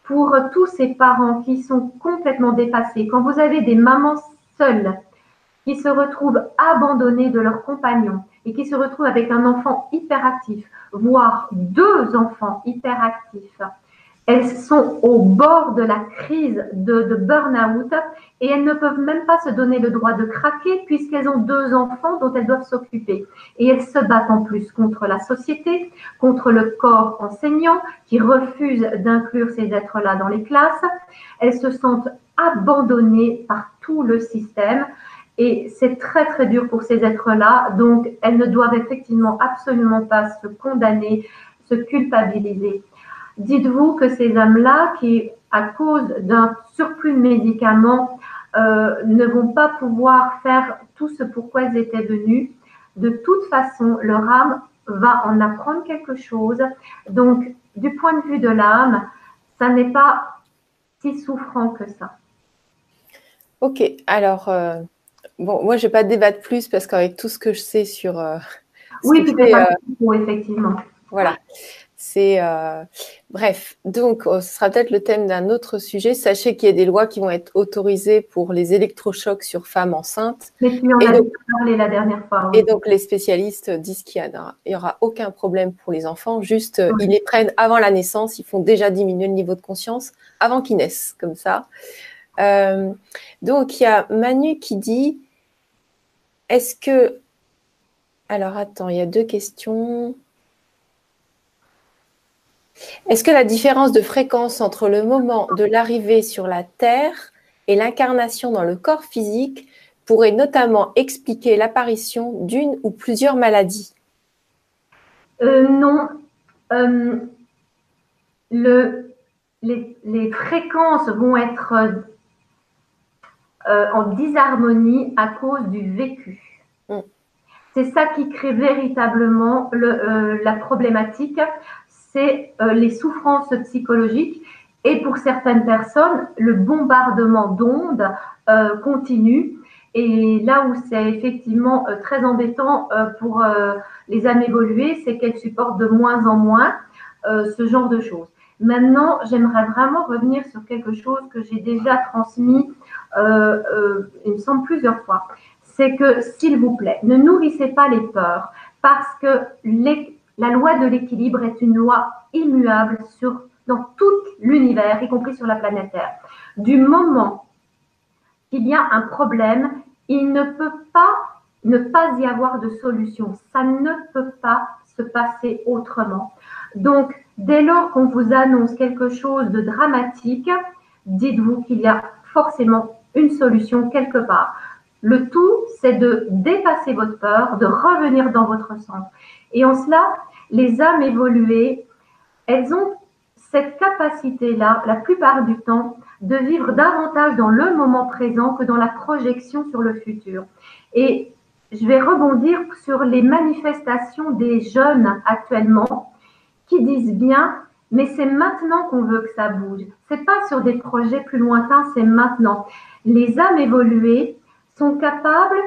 pour tous ces parents qui sont complètement dépassés. Quand vous avez des mamans seules, qui se retrouvent abandonnés de leurs compagnons et qui se retrouvent avec un enfant hyperactif, voire deux enfants hyperactifs, elles sont au bord de la crise de, de burn-out et elles ne peuvent même pas se donner le droit de craquer puisqu'elles ont deux enfants dont elles doivent s'occuper. Et elles se battent en plus contre la société, contre le corps enseignant qui refuse d'inclure ces êtres-là dans les classes. Elles se sentent abandonnées par tout le système. Et c'est très, très dur pour ces êtres-là. Donc, elles ne doivent effectivement absolument pas se condamner, se culpabiliser. Dites-vous que ces âmes-là, qui, à cause d'un surplus de médicaments, euh, ne vont pas pouvoir faire tout ce pourquoi elles étaient venues, de toute façon, leur âme va en apprendre quelque chose. Donc, du point de vue de l'âme, ça n'est pas si souffrant que ça. Ok, alors euh, Bon, moi, je ne vais pas débattre plus parce qu'avec tout ce que je sais sur. Euh, oui, tu euh, effectivement. Voilà. C'est euh, bref. Donc, oh, ce sera peut-être le thème d'un autre sujet. Sachez qu'il y a des lois qui vont être autorisées pour les électrochocs sur femmes enceintes. Mais tu en as parlé la dernière fois. Et donc, les spécialistes disent qu'il n'y aura aucun problème pour les enfants. Juste, ils les prennent avant la naissance. Ils font déjà diminuer le niveau de conscience avant qu'ils naissent, comme ça. Donc, il y a Manu qui dit est-ce que. Alors attends, il y a deux questions. Est-ce que la différence de fréquence entre le moment de l'arrivée sur la Terre et l'incarnation dans le corps physique pourrait notamment expliquer l'apparition d'une ou plusieurs maladies? Euh, Non. Euh, le, les, fréquences vont être euh, en disharmonie à cause du vécu. Mm. C'est ça qui crée véritablement euh, la problématique, c'est euh, les souffrances psychologiques et pour certaines personnes, le bombardement d'ondes continue. Et là où c'est effectivement très embêtant pour les âmes évoluées, c'est qu'elles supportent de moins en moins ce genre de choses. Maintenant, j'aimerais vraiment revenir sur quelque chose que j'ai déjà transmis, euh, euh, il me semble, plusieurs fois. c'est que, s'il vous plaît, ne nourrissez pas les peurs parce que la loi de l'équilibre est une loi immuable dans tout l'univers, y compris sur la planète Terre. Du moment qu'il y a un problème, il ne peut pas ne pas y avoir de solution. Ça ne peut pas se passer autrement. Donc, dès lors qu'on vous annonce quelque chose de dramatique, dites-vous qu'il y a forcément une solution quelque part. Le tout, c'est de dépasser votre peur, de revenir dans votre sens. Et en cela, les âmes évoluées, elles ont cette capacité-là, la plupart du temps, de vivre davantage dans le moment présent que dans la projection sur le futur. Et je vais rebondir sur les manifestations des jeunes actuellement qui disent bien, mais c'est maintenant qu'on veut que ça bouge. C'est pas sur des projets plus lointains, c'est maintenant. Les âmes évoluées sont capables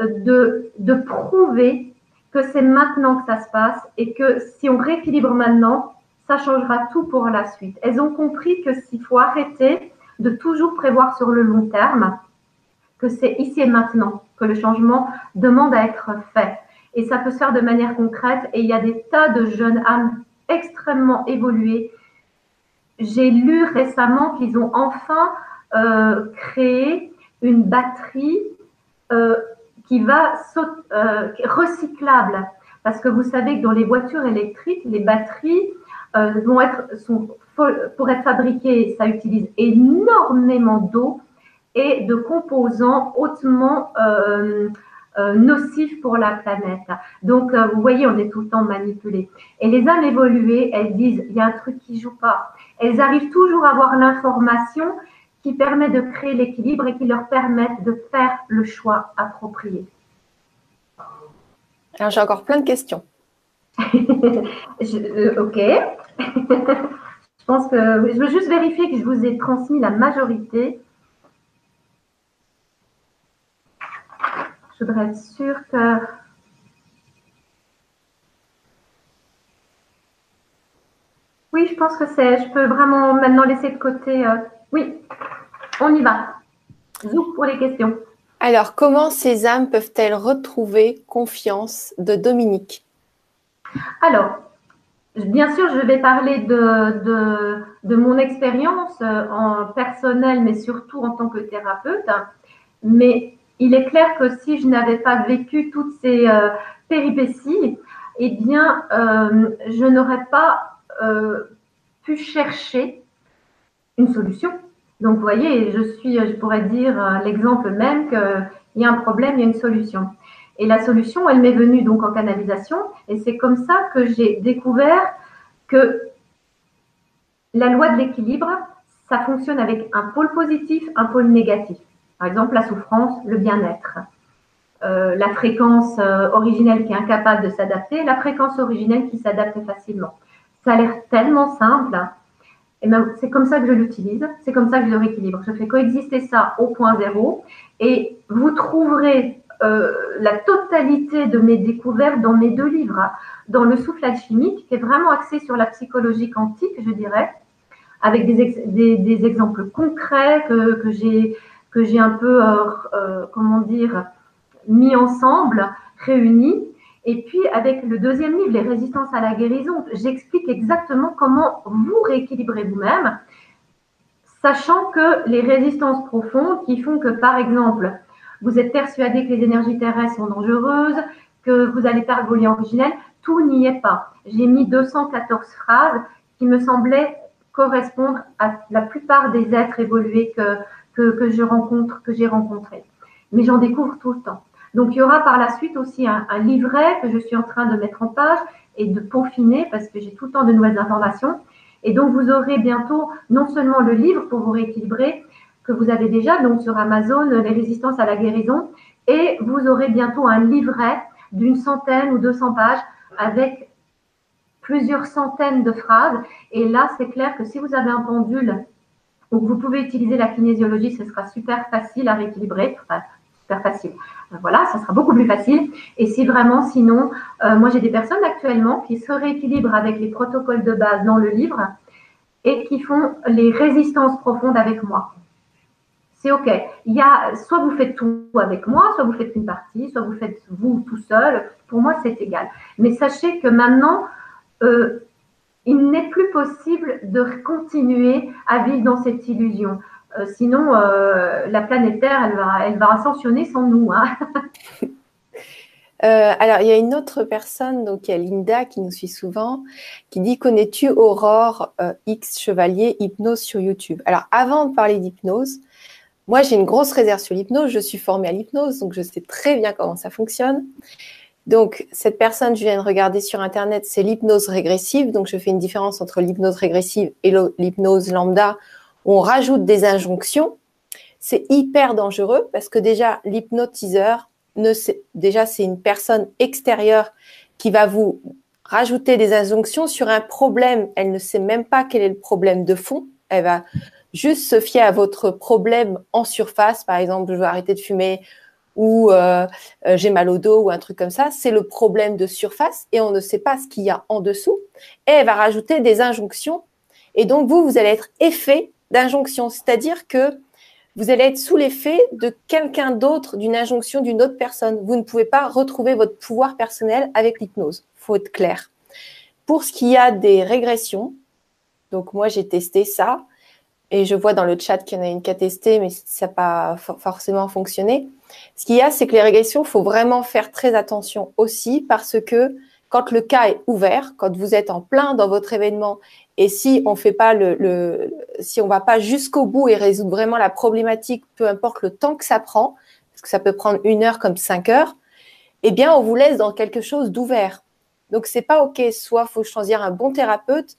euh, de, de prouver que c'est maintenant que ça se passe et que si on rééquilibre maintenant, ça changera tout pour la suite. Elles ont compris que s'il faut arrêter de toujours prévoir sur le long terme, que c'est ici et maintenant que le changement demande à être fait. Et ça peut se faire de manière concrète. Et il y a des tas de jeunes âmes extrêmement évoluées. J'ai lu récemment qu'ils ont enfin euh, créé une batterie euh, qui va euh, recyclable. Parce que vous savez que dans les voitures électriques, les batteries vont être, pour être fabriquées, ça utilise énormément d'eau et de composants hautement euh, euh, nocifs pour la planète. Donc, euh, vous voyez, on est tout le temps manipulé. Et les âmes évoluées, elles disent, il y a un truc qui joue pas. Elles arrivent toujours à avoir l'information qui permet de créer l'équilibre et qui leur permettent de faire le choix approprié. Alors, j'ai encore plein de questions. ok. je pense que je veux juste vérifier que je vous ai transmis la majorité. Je voudrais être sûre que Oui, je pense que c'est. Je peux vraiment maintenant laisser de côté. Euh, oui, on y va. Zou pour les questions. Alors, comment ces âmes peuvent-elles retrouver confiance de Dominique? Alors, bien sûr, je vais parler de, de, de mon expérience euh, en personnel, mais surtout en tant que thérapeute. Mais il est clair que si je n'avais pas vécu toutes ces euh, péripéties, eh bien, euh, je n'aurais pas euh, pu chercher une solution. Donc, vous voyez, je suis, je pourrais dire l'exemple même qu'il y a un problème, il y a une solution. Et la solution, elle m'est venue donc en canalisation, et c'est comme ça que j'ai découvert que la loi de l'équilibre, ça fonctionne avec un pôle positif, un pôle négatif. Par exemple, la souffrance, le bien-être. Euh, la fréquence euh, originelle qui est incapable de s'adapter, la fréquence originelle qui s'adapte facilement. Ça a l'air tellement simple. Et eh ben, c'est comme ça que je l'utilise, c'est comme ça que je rééquilibre. Je fais coexister ça au point zéro et vous trouverez euh, la totalité de mes découvertes dans mes deux livres, dans le soufflage chimique, qui est vraiment axé sur la psychologie quantique, je dirais, avec des, exemples concrets que j'ai que j'ai un peu, euh, euh, comment dire, mis ensemble, réunis. Et puis, avec le deuxième livre, Les résistances à la guérison, j'explique exactement comment vous rééquilibrez vous-même, sachant que les résistances profondes qui font que, par exemple, vous êtes persuadé que les énergies terrestres sont dangereuses, que vous allez perdre vos liens originels, tout n'y est pas. J'ai mis 214 phrases qui me semblaient correspondre à la plupart des êtres évolués que, que, je rencontre, que j'ai rencontré. Mais j'en découvre tout le temps. Donc, il y aura par la suite aussi un, livret que je suis en train de mettre en page et de peaufiner parce que j'ai tout le temps de nouvelles informations. Et donc, vous aurez bientôt non seulement le livre pour vous rééquilibrer, que vous avez déjà, donc sur Amazon, Les résistances à la guérison, et vous aurez bientôt un livret d'une centaine ou 200 pages avec plusieurs centaines de phrases. Et là, c'est clair que si vous avez un pendule donc, vous pouvez utiliser la kinésiologie, ce sera super facile à rééquilibrer. Enfin, super facile. Voilà, ça sera beaucoup plus facile. Et si vraiment, sinon, euh, moi j'ai des personnes actuellement qui se rééquilibrent avec les protocoles de base dans le livre et qui font les résistances profondes avec moi. c'est OK. Il y a, soit vous faites tout avec moi, soit vous faites une partie, soit vous faites vous tout seul. Pour moi, c'est égal. Mais sachez que maintenant, euh, il n'est plus possible de continuer à vivre dans cette illusion. Euh, sinon, euh, la planète Terre, elle va, ascensionner sans nous. Hein. alors, il y a une autre personne, donc il y a Linda qui nous suit souvent, qui dit Connais-tu Aurore X Chevalier Hypnose sur YouTube? Alors, avant de parler d'hypnose, moi, j'ai une grosse réserve sur l'hypnose. Je suis formée à l'hypnose, donc je sais très bien comment ça fonctionne. Donc, cette personne, je viens de regarder sur Internet, c'est l'hypnose régressive. Donc, je fais une différence entre l'hypnose régressive et l'hypnose lambda, on rajoute des injonctions. C'est hyper dangereux parce que déjà, l'hypnotiseur, déjà, c'est une personne extérieure qui va vous rajouter des injonctions sur un problème. Elle ne sait même pas quel est le problème de fond. Elle va juste se fier à votre problème en surface, par exemple, je veux arrêter de fumer ou euh, euh, j'ai mal au dos ou un truc comme ça, c'est le problème de surface et on ne sait pas ce qu'il y a en dessous. Et elle va rajouter des injonctions. Et donc, vous, vous allez être effet d'injonction, c'est-à-dire que vous allez être sous l'effet de quelqu'un d'autre, d'une injonction d'une autre personne. Vous ne pouvez pas retrouver votre pouvoir personnel avec l'hypnose. faut être clair. Pour ce qui a des régressions, donc moi j'ai testé ça, et je vois dans le chat qu'il y en a une qui a testé, mais ça n'a pas forcément fonctionné. Ce qu'il y a, c'est que les régressions, il faut vraiment faire très attention aussi parce que quand le cas est ouvert, quand vous êtes en plein dans votre événement, et si on fait pas le, si on va pas jusqu'au bout et résoudre vraiment la problématique, peu importe le temps que ça prend, parce que ça peut prendre une heure comme cinq heures, eh bien, on vous laisse dans quelque chose d'ouvert. Donc, c'est pas OK. Soit faut choisir un bon thérapeute,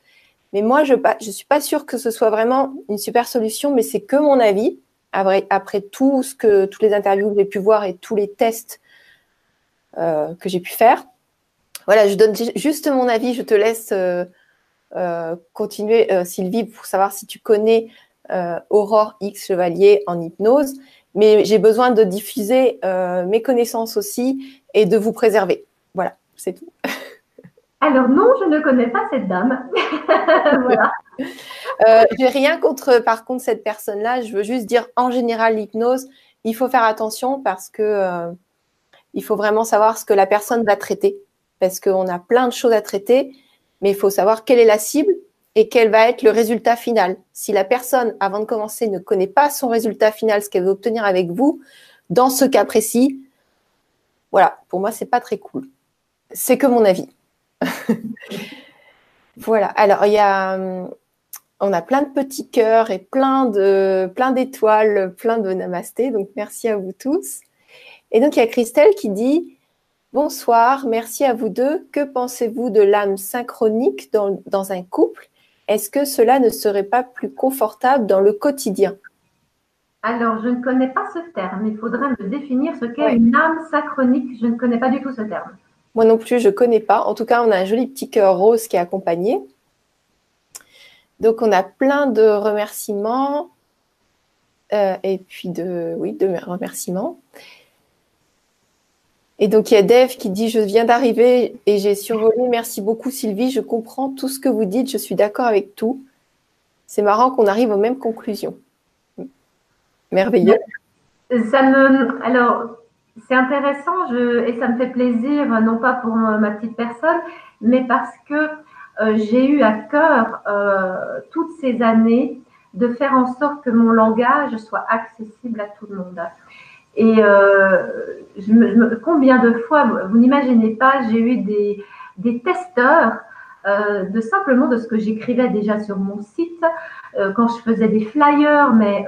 mais moi, je ne suis pas sûre que ce soit vraiment une super solution, mais c'est que mon avis. Après, après, tout ce que, toutes les interviews que j'ai pu voir et tous les tests euh, que j'ai pu faire. Voilà, je donne juste mon avis. Je te laisse euh, euh, continuer, Sylvie, pour savoir si tu connais Aurore X Chevalier en hypnose. Mais j'ai besoin de diffuser mes connaissances aussi et de vous préserver. Voilà, c'est tout. Alors non, je ne connais pas cette dame. voilà. Euh, j'ai rien contre, par contre, cette personne-là. Je veux juste dire, en général, l'hypnose, il faut faire attention parce que euh, il faut vraiment savoir ce que la personne va traiter, parce qu'on a plein de choses à traiter, mais il faut savoir quelle est la cible et quel va être le résultat final. Si la personne, avant de commencer, ne connaît pas son résultat final, ce qu'elle veut obtenir avec vous, dans ce cas précis, voilà, pour moi, c'est pas très cool. C'est que mon avis. voilà. Alors, il y a, on a plein de petits cœurs et plein de, plein d'étoiles, plein de namasté. Donc, merci à vous tous. Et donc, il y a Christelle qui dit Bonsoir, merci à vous deux. Que pensez-vous de l'âme synchronique dans, dans un couple? Est-ce que cela ne serait pas plus confortable dans le quotidien? Alors, je ne connais pas ce terme. Il faudrait me définir ce qu'est une âme synchronique. Je ne connais pas du tout ce terme. Moi non plus, je ne connais pas. En tout cas, on a un joli petit cœur rose qui est accompagné. Donc, on a plein de remerciements. Euh, et puis de, oui, de remerciements. Et donc, il y a Dave qui dit Je viens d'arriver et j'ai survolé. Merci beaucoup, Sylvie. Je comprends tout ce que vous dites. Je suis d'accord avec tout. C'est marrant qu'on arrive aux mêmes conclusions. Merveilleux. Ça me. Alors, c'est intéressant et ça me fait plaisir, non pas pour ma petite personne, mais parce que euh, j'ai eu à cœur euh, toutes ces années de faire en sorte que mon langage soit accessible à tout le monde. Et euh, je combien de fois, vous, n'imaginez pas, j'ai eu des, des testeurs de simplement de ce que j'écrivais déjà sur mon site, quand je faisais des flyers, mais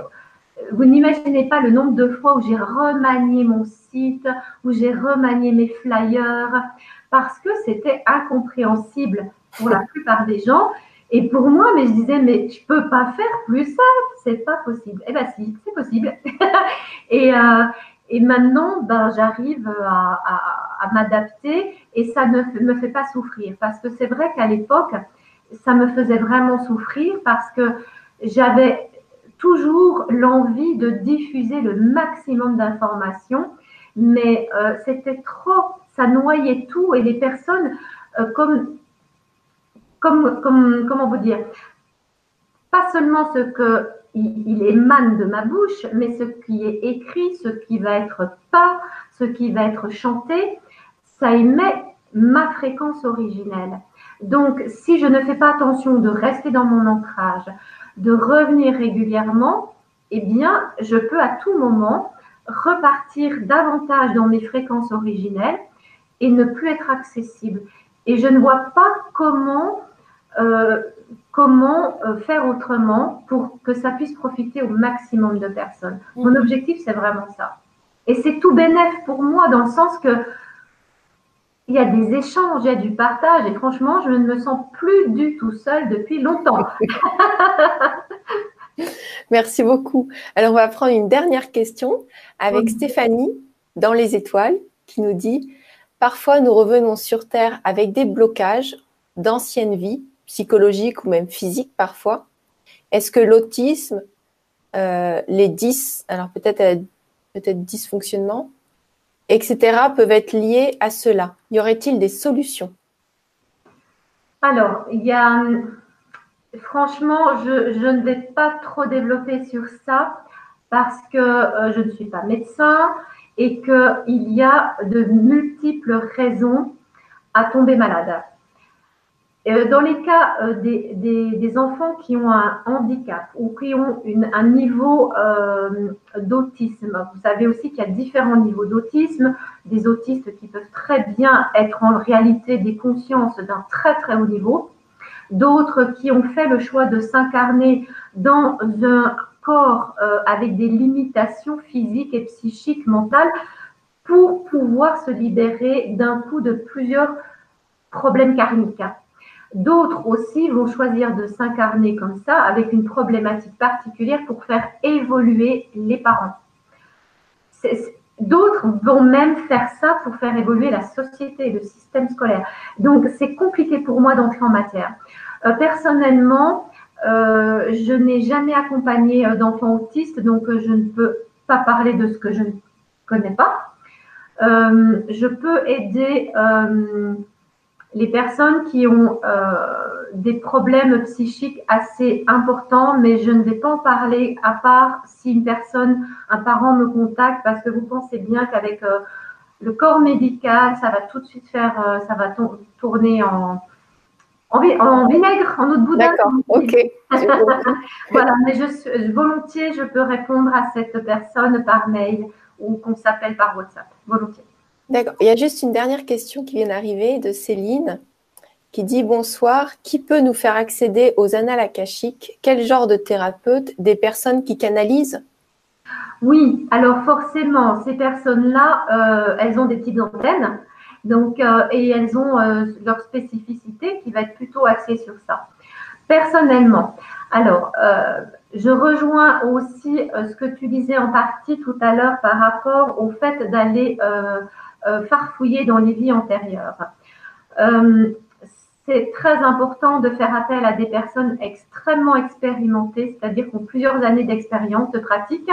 vous n'imaginez pas le nombre de fois où j'ai remanié mon site, où j'ai remanié mes flyers, parce que c'était incompréhensible pour la plupart des gens. Et pour moi, mais je disais, mais je peux pas faire plus simple, c'est pas possible. Eh bien, si, c'est possible. et, euh, et maintenant, ben, j'arrive à, à, à m'adapter et ça ne me fait pas souffrir. Parce que c'est vrai qu'à l'époque, ça me faisait vraiment souffrir parce que j'avais toujours l'envie de diffuser le maximum d'informations, mais euh, c'était trop, ça noyait tout et les personnes, euh, comme, comme, comme, comment vous dire, pas seulement ce que il, émane de ma bouche, mais ce qui est écrit, ce qui va être peint, ce qui va être chanté, ça émet ma fréquence originelle. Donc, si je ne fais pas attention de rester dans mon ancrage, de revenir régulièrement, eh bien, je peux à tout moment repartir davantage dans mes fréquences originelles et ne plus être accessible. Et je ne vois pas comment euh, comment euh, faire autrement pour que ça puisse profiter au maximum de personnes. Mon mhm. objectif, c'est vraiment ça. Et c'est tout bénéf pour moi dans le sens que il y a des échanges, il y a du partage et franchement, je ne me sens plus du tout seule depuis longtemps. Merci beaucoup. Alors, on va prendre une dernière question avec Stéphanie dans les étoiles qui nous dit Parfois, nous revenons sur Terre avec des blocages d'anciennes vies psychologique ou même physique parfois. Est-ce que l'autisme, euh, les 10, alors peut-être euh, peut-être dysfonctionnement, etc., peuvent être liés à cela Y aurait-il des solutions? Alors, il y a, franchement, je, je, ne vais pas trop développer sur ça parce que euh, je ne suis pas médecin et qu'il y a de multiples raisons à tomber malade. Euh, dans les cas euh, des, enfants qui ont un handicap ou qui ont un niveau euh, d'autisme, vous savez aussi qu'il y a différents niveaux d'autisme, des autistes qui peuvent très bien être en réalité des consciences d'un très très haut niveau, d'autres qui ont fait le choix de s'incarner dans un corps avec des limitations physiques et psychiques, mentales, pour pouvoir se libérer d'un coup de plusieurs problèmes karmiques. D'autres aussi vont choisir de s'incarner comme ça avec une problématique particulière pour faire évoluer les parents. D'autres vont même faire ça pour faire évoluer la société le système scolaire. Donc, c'est compliqué pour moi d'entrer en matière. Euh, personnellement, euh, je n'ai jamais accompagné euh, d'enfants autistes, donc je ne peux pas parler de ce que je ne connais pas. je peux aider les personnes qui ont euh, des problèmes psychiques assez importants, mais je ne vais pas en parler à part si une personne, un parent me contacte, parce que vous pensez bien qu'avec euh, le corps médical, ça va tout de suite faire, euh, ça va tourner en, en, vinaigre, en eau de boudin. D'accord, ok. voilà, mais je, volontiers, je peux répondre à cette personne par mail ou qu'on s'appelle par WhatsApp, volontiers. D'accord. Il y a juste une dernière question qui vient d'arriver de Céline qui dit bonsoir. Qui peut nous faire accéder aux annales akashiques Quel genre de thérapeute? Des personnes qui canalisent? Oui, alors forcément, ces personnes-là, euh, elles ont des petites antennes. Donc, euh, et elles ont euh, leur spécificité qui va être plutôt axée sur ça. Personnellement, alors, je rejoins aussi ce que tu disais en partie tout à l'heure par rapport au fait d'aller farfouiller dans les vies antérieures. Euh, c'est très important de faire appel à des personnes extrêmement expérimentées, c'est-à-dire qui ont plusieurs années d'expérience, de pratique,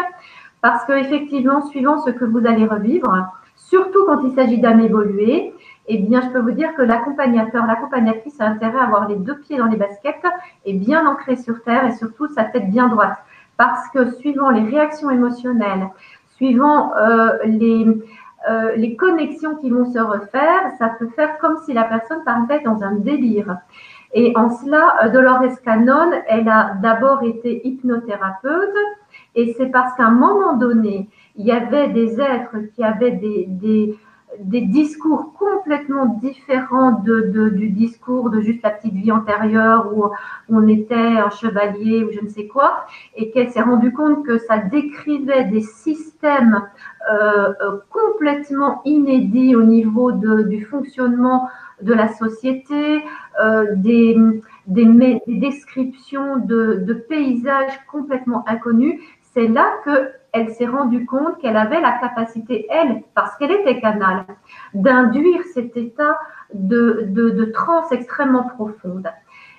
parce qu'effectivement, suivant ce que vous allez revivre, surtout quand il s'agit d'âme évoluée, eh bien, je peux vous dire que l'accompagnateur, l'accompagnatrice a intérêt à avoir les deux pieds dans les baskets et bien ancré sur terre et surtout sa tête bien droite. Parce que suivant les réactions émotionnelles, suivant euh, les, euh, les connexions qui vont se refaire, ça peut faire comme si la personne partait dans un délire. Et en cela, euh, Dolores Cannon, elle a d'abord été hypnothérapeute, et c'est parce qu'à un moment donné, il y avait des êtres qui avaient des, des, des discours complètement différents de, du discours de juste la petite vie antérieure où on était un chevalier ou je ne sais quoi, et qu'elle s'est rendue compte que ça décrivait des systèmes euh, euh, complètement inédits au niveau de, du fonctionnement de la société, euh, des, des, descriptions de, de paysages complètement inconnus. C'est là que elle s'est rendue compte qu'elle avait la capacité, elle, parce qu'elle était canal, d'induire cet état de, de, transe extrêmement profonde.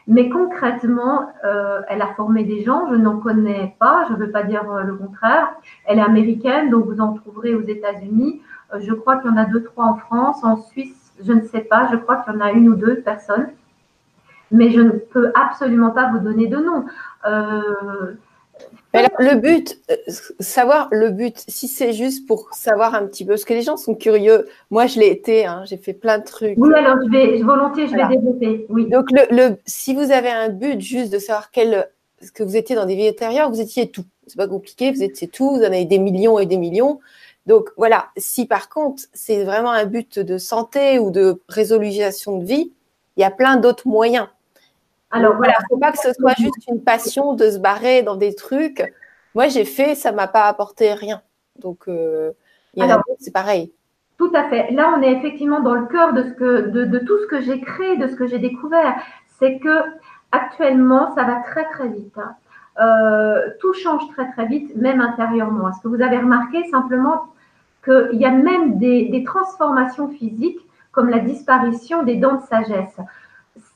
Mais concrètement, euh, elle a formé des gens, je n'en connais pas, je ne veux pas dire euh, le contraire. Elle est américaine, donc vous en trouverez aux États-Unis. Euh, je crois qu'il y en a deux, trois en France. En Suisse, je ne sais pas, je crois qu'il y en a une ou deux personnes. mais je ne peux absolument pas vous donner de nom. Le but, euh, savoir le but, si c'est juste pour savoir un petit peu, parce que les gens sont curieux. Moi, je l'ai été, hein, j'ai fait plein de trucs. Oui, alors je vais, volontiers, je vais développer. Oui. Donc, le, si vous avez un but juste de savoir quel, que vous étiez dans des vies intérieures, vous étiez tout. C'est pas compliqué, vous étiez tout, vous en avez des millions et des millions. Donc voilà, si par contre c'est vraiment un but de santé ou de résolution de vie, il y a plein d'autres moyens. Alors voilà, il ne faut pas que ce soit juste une passion de se barrer dans des trucs. Moi, j'ai fait, ça ne m'a pas apporté rien. Donc, euh, c'est pareil. Tout à fait. Là, on est effectivement dans le cœur de, ce que, de, tout ce que j'ai créé, de ce que j'ai découvert. C'est que actuellement, ça va très très vite. Hein. Euh, tout change très très vite, même intérieurement. Est-ce que vous avez remarqué simplement qu'il y a même des transformations physiques, comme la disparition des dents de sagesse?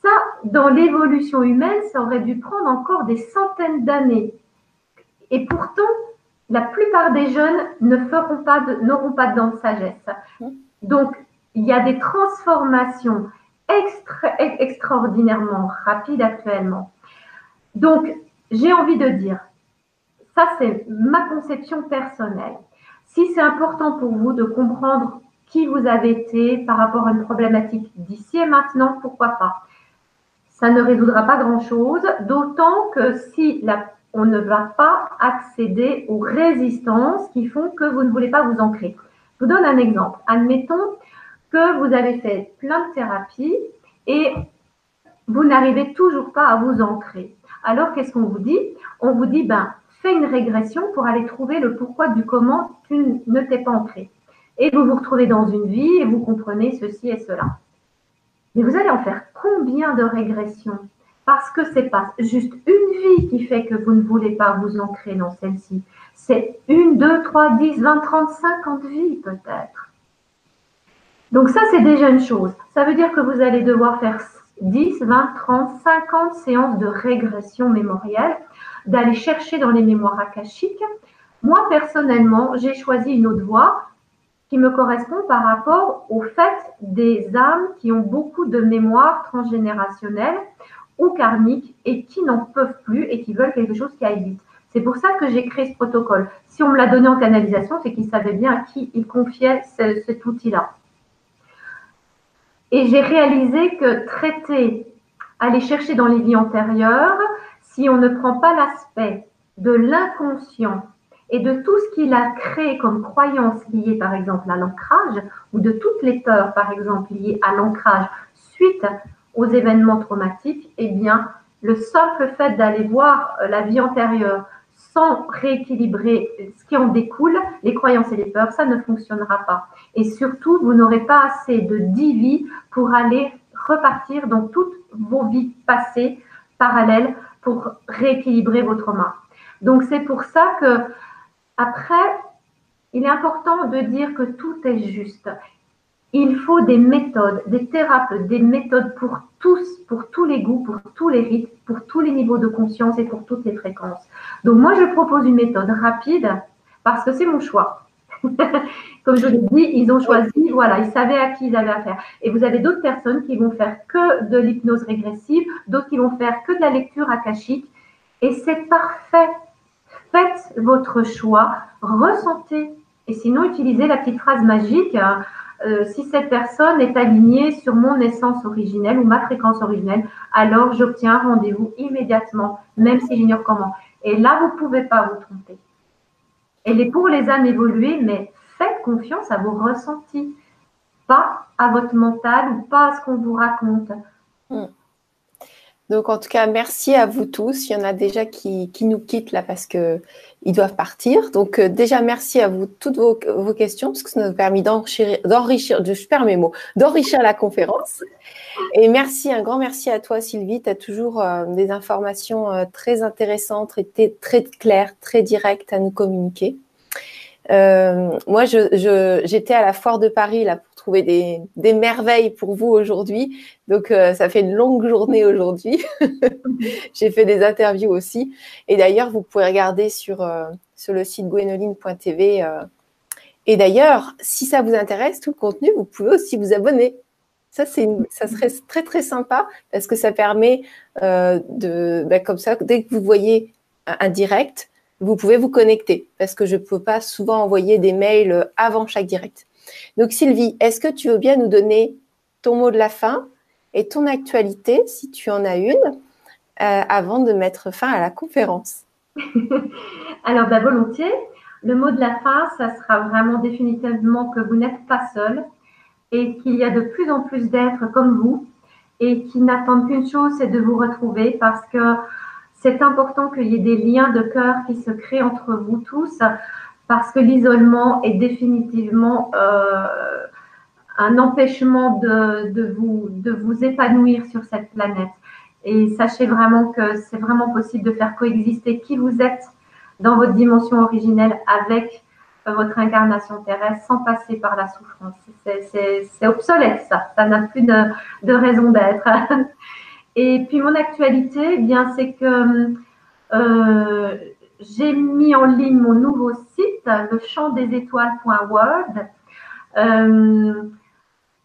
Ça, dans l'évolution humaine, ça aurait dû prendre encore des centaines d'années. Et pourtant, la plupart des jeunes ne feront pas n'auront pas de dents de sagesse. Donc, il y a des transformations extraordinairement rapides actuellement. Donc, j'ai envie de dire, ça c'est ma conception personnelle. Si c'est important pour vous de comprendre qui vous avez été par rapport à une problématique d'ici et maintenant, pourquoi pas ça ne résoudra pas grand-chose, d'autant que si on ne va pas accéder aux résistances qui font que vous ne voulez pas vous ancrer. Je vous donne un exemple. Admettons que vous avez fait plein de thérapies et vous n'arrivez toujours pas à vous ancrer. Alors, qu'est-ce qu'on vous dit? On vous dit, ben, fais une régression pour aller trouver le pourquoi du comment tu ne t'es pas ancré. Et vous vous retrouvez dans une vie et vous comprenez ceci et cela. Mais vous allez en faire combien de régressions Parce que ce n'est pas juste une vie qui fait que vous ne voulez pas vous ancrer dans celle-ci. C'est une, deux, trois, dix, vingt, trente, cinquante vies peut-être. Donc ça, c'est déjà une chose. Ça veut dire que vous allez devoir faire 10, 20, 30, 50 séances de régression mémorielle, d'aller chercher dans les mémoires akashiques. Moi, personnellement, j'ai choisi une autre voie qui me correspond par rapport au fait des âmes qui ont beaucoup de mémoire transgénérationnelle ou karmique et qui n'en peuvent plus et qui veulent quelque chose qui aille vite. C'est pour ça que j'ai créé ce protocole. Si on me l'a donné en canalisation, c'est qu'il savait bien à qui il confiait cet outil-là. Et j'ai réalisé que traiter, aller chercher dans les vies antérieures, si on ne prend pas l'aspect de l'inconscient et de tout ce qu'il a créé comme croyance liée par exemple à l'ancrage ou de toutes les peurs par exemple liées à l'ancrage suite aux événements traumatiques, eh bien le simple fait d'aller voir la vie antérieure sans rééquilibrer ce qui en découle, les croyances et les peurs, ça ne fonctionnera pas. Et surtout, vous n'aurez pas assez de dix vies pour aller repartir dans toutes vos vies passées parallèles pour rééquilibrer vos traumas. Donc c'est pour ça que après, il est important de dire que tout est juste. Il faut des méthodes, des thérapeutes, des méthodes pour tous, pour tous les goûts, pour tous les rythmes, pour tous les niveaux de conscience et pour toutes les fréquences. Donc moi, je propose une méthode rapide parce que c'est mon choix. Comme je l'ai dit, ils ont choisi, voilà, ils savaient à qui ils avaient affaire. Et vous avez d'autres personnes qui vont faire que de l'hypnose régressive, d'autres qui vont faire que de la lecture akashique. Et c'est parfait Faites votre choix, ressentez. Et sinon, utilisez la petite phrase magique. Hein. Euh, si cette personne est alignée sur mon essence originelle ou ma fréquence originelle, alors j'obtiens un rendez-vous immédiatement, même si j'ignore comment. Et là, vous ne pouvez pas vous tromper. Elle est pour les âmes évoluées, mais faites confiance à vos ressentis, pas à votre mental ou pas à ce qu'on vous raconte. Hmm. Donc, en tout cas, merci à vous tous. Il y en a déjà qui, nous quittent là parce qu'ils doivent partir. Donc, euh, déjà, merci à vous toutes vos, questions parce que ça nous a permis d'enrichir, je perds mes mots, d'enrichir la conférence. Et merci, un grand merci à toi, Sylvie. Tu as toujours euh, des informations euh, très intéressantes et très claires, très directes à nous communiquer. moi, j'étais à la foire de Paris là trouver des, merveilles pour vous aujourd'hui. Donc, euh, ça fait une longue journée aujourd'hui. J'ai fait des interviews aussi. Et d'ailleurs, vous pouvez regarder sur, euh, sur le site gwenoline.tv. Euh. Et d'ailleurs, si ça vous intéresse, tout le contenu, vous pouvez aussi vous abonner. Ça, c'est ça serait très très sympa parce que ça permet de, bah, comme ça, dès que vous voyez un, direct, vous pouvez vous connecter parce que je ne peux pas souvent envoyer des mails avant chaque direct. Donc Sylvie, est-ce que tu veux bien nous donner ton mot de la fin et ton actualité, si tu en as une, euh, avant de mettre fin à la conférence? Alors, bah, volontiers. Le mot de la fin, ça sera vraiment définitivement que vous n'êtes pas seul et qu'il y a de plus en plus d'êtres comme vous et qui n'attendent qu'une chose, c'est de vous retrouver parce que c'est important qu'il y ait des liens de cœur qui se créent entre vous tous parce que l'isolement est définitivement euh, un empêchement de, de, vous, de vous épanouir sur cette planète. Et sachez vraiment que c'est vraiment possible de faire coexister qui vous êtes dans votre dimension originelle avec votre incarnation terrestre sans passer par la souffrance. C'est obsolète ça, ça n'a plus de, de raison d'être. Et puis mon actualité, eh bien c'est que euh, j'ai mis en ligne mon nouveau site, le champ des étoiles.world. Euh,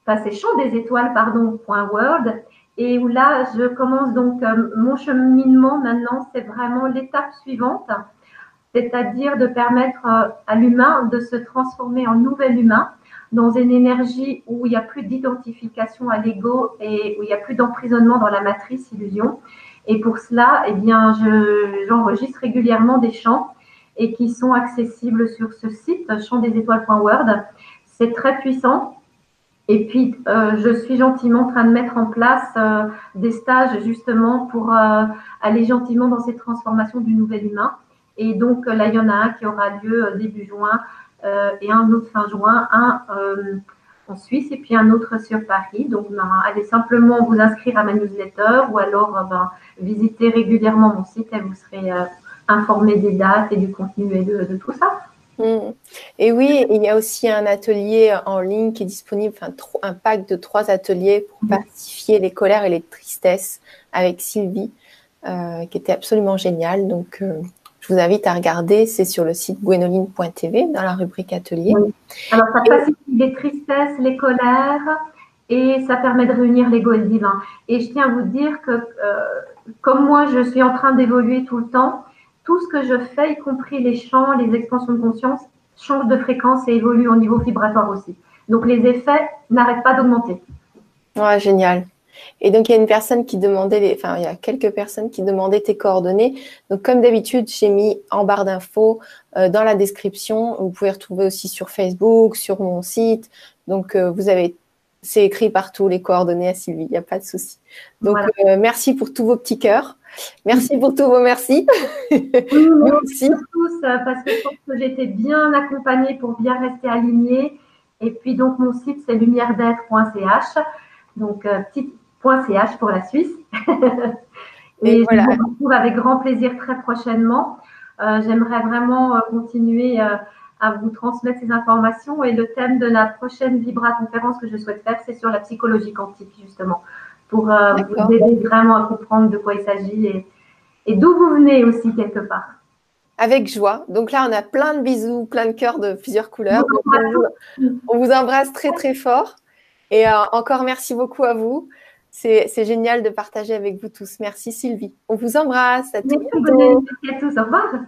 enfin, c'est champ des étoiles, pardon, .world. Et où là, je commence donc euh, mon cheminement maintenant, c'est vraiment l'étape suivante c'est-à-dire de permettre euh, à l'humain de se transformer en nouvel humain dans une énergie où il n'y a plus d'identification à l'ego et où il n'y a plus d'emprisonnement dans la matrice illusion. Et pour cela, eh bien, j'enregistre régulièrement des chants et qui sont accessibles sur ce site, chantdesétoiles.word. C'est très puissant. Et puis, euh, je suis gentiment en train de mettre en place euh, des stages justement pour aller gentiment dans cette transformation du nouvel humain. Et donc là, il y en a un qui aura lieu euh, début juin euh, et un autre fin juin, euh, en Suisse et puis un autre sur Paris. Donc, ben, allez simplement vous inscrire à ma newsletter ou alors ben, visiter régulièrement mon site et vous serez informé des dates et du contenu et de, tout ça. Mmh. Et oui, il y a aussi un atelier en ligne qui est disponible, enfin, un pack de trois ateliers pour mmh. pacifier les colères et les tristesses avec Sylvie, qui était absolument génial. Donc, je vous invite à regarder, c'est sur le site gwenoline.tv dans la rubrique atelier. Alors, ça facilite les tristesses, les colères et ça permet de réunir l'ego et le divin. Et je tiens à vous dire que, euh, comme moi, je suis en train d'évoluer tout le temps, tout ce que je fais, y compris les chants, les expansions de conscience, change de fréquence et évolue au niveau vibratoire aussi. Donc, les effets n'arrêtent pas d'augmenter. Ouais, génial. Et donc, il y a une personne qui demandait, les, enfin, il y a quelques personnes qui demandaient tes coordonnées. Donc, comme d'habitude, j'ai mis en barre d'infos euh, dans la description. Vous pouvez retrouver aussi sur Facebook, sur mon site. Donc, euh, vous avez, c'est écrit partout les coordonnées à Sylvie. Il n'y a pas de souci. Donc, euh, merci pour tous vos petits cœurs. Merci pour tous vos merci. Oui, merci à tous parce que je pense que été bien accompagnée pour bien rester alignée. Et puis, donc, mon site, c'est lumière-d'être.ch. Donc, petite .ch pour la Suisse. Et, je vous retrouve avec grand plaisir très prochainement. Euh, j'aimerais vraiment euh, continuer euh, à vous transmettre ces informations. Et le thème de la prochaine Vibra conférence que je souhaite faire, c'est sur la psychologie quantique, justement, pour vous aider vraiment à comprendre de quoi il s'agit et, et d'où vous venez aussi quelque part. Avec joie. Donc là, on a plein de bisous, plein de cœurs de plusieurs couleurs. on vous embrasse très, très fort. Et encore merci beaucoup à vous. C'est génial de partager avec vous tous. Merci Sylvie. On vous embrasse. À Merci à tous. Au revoir.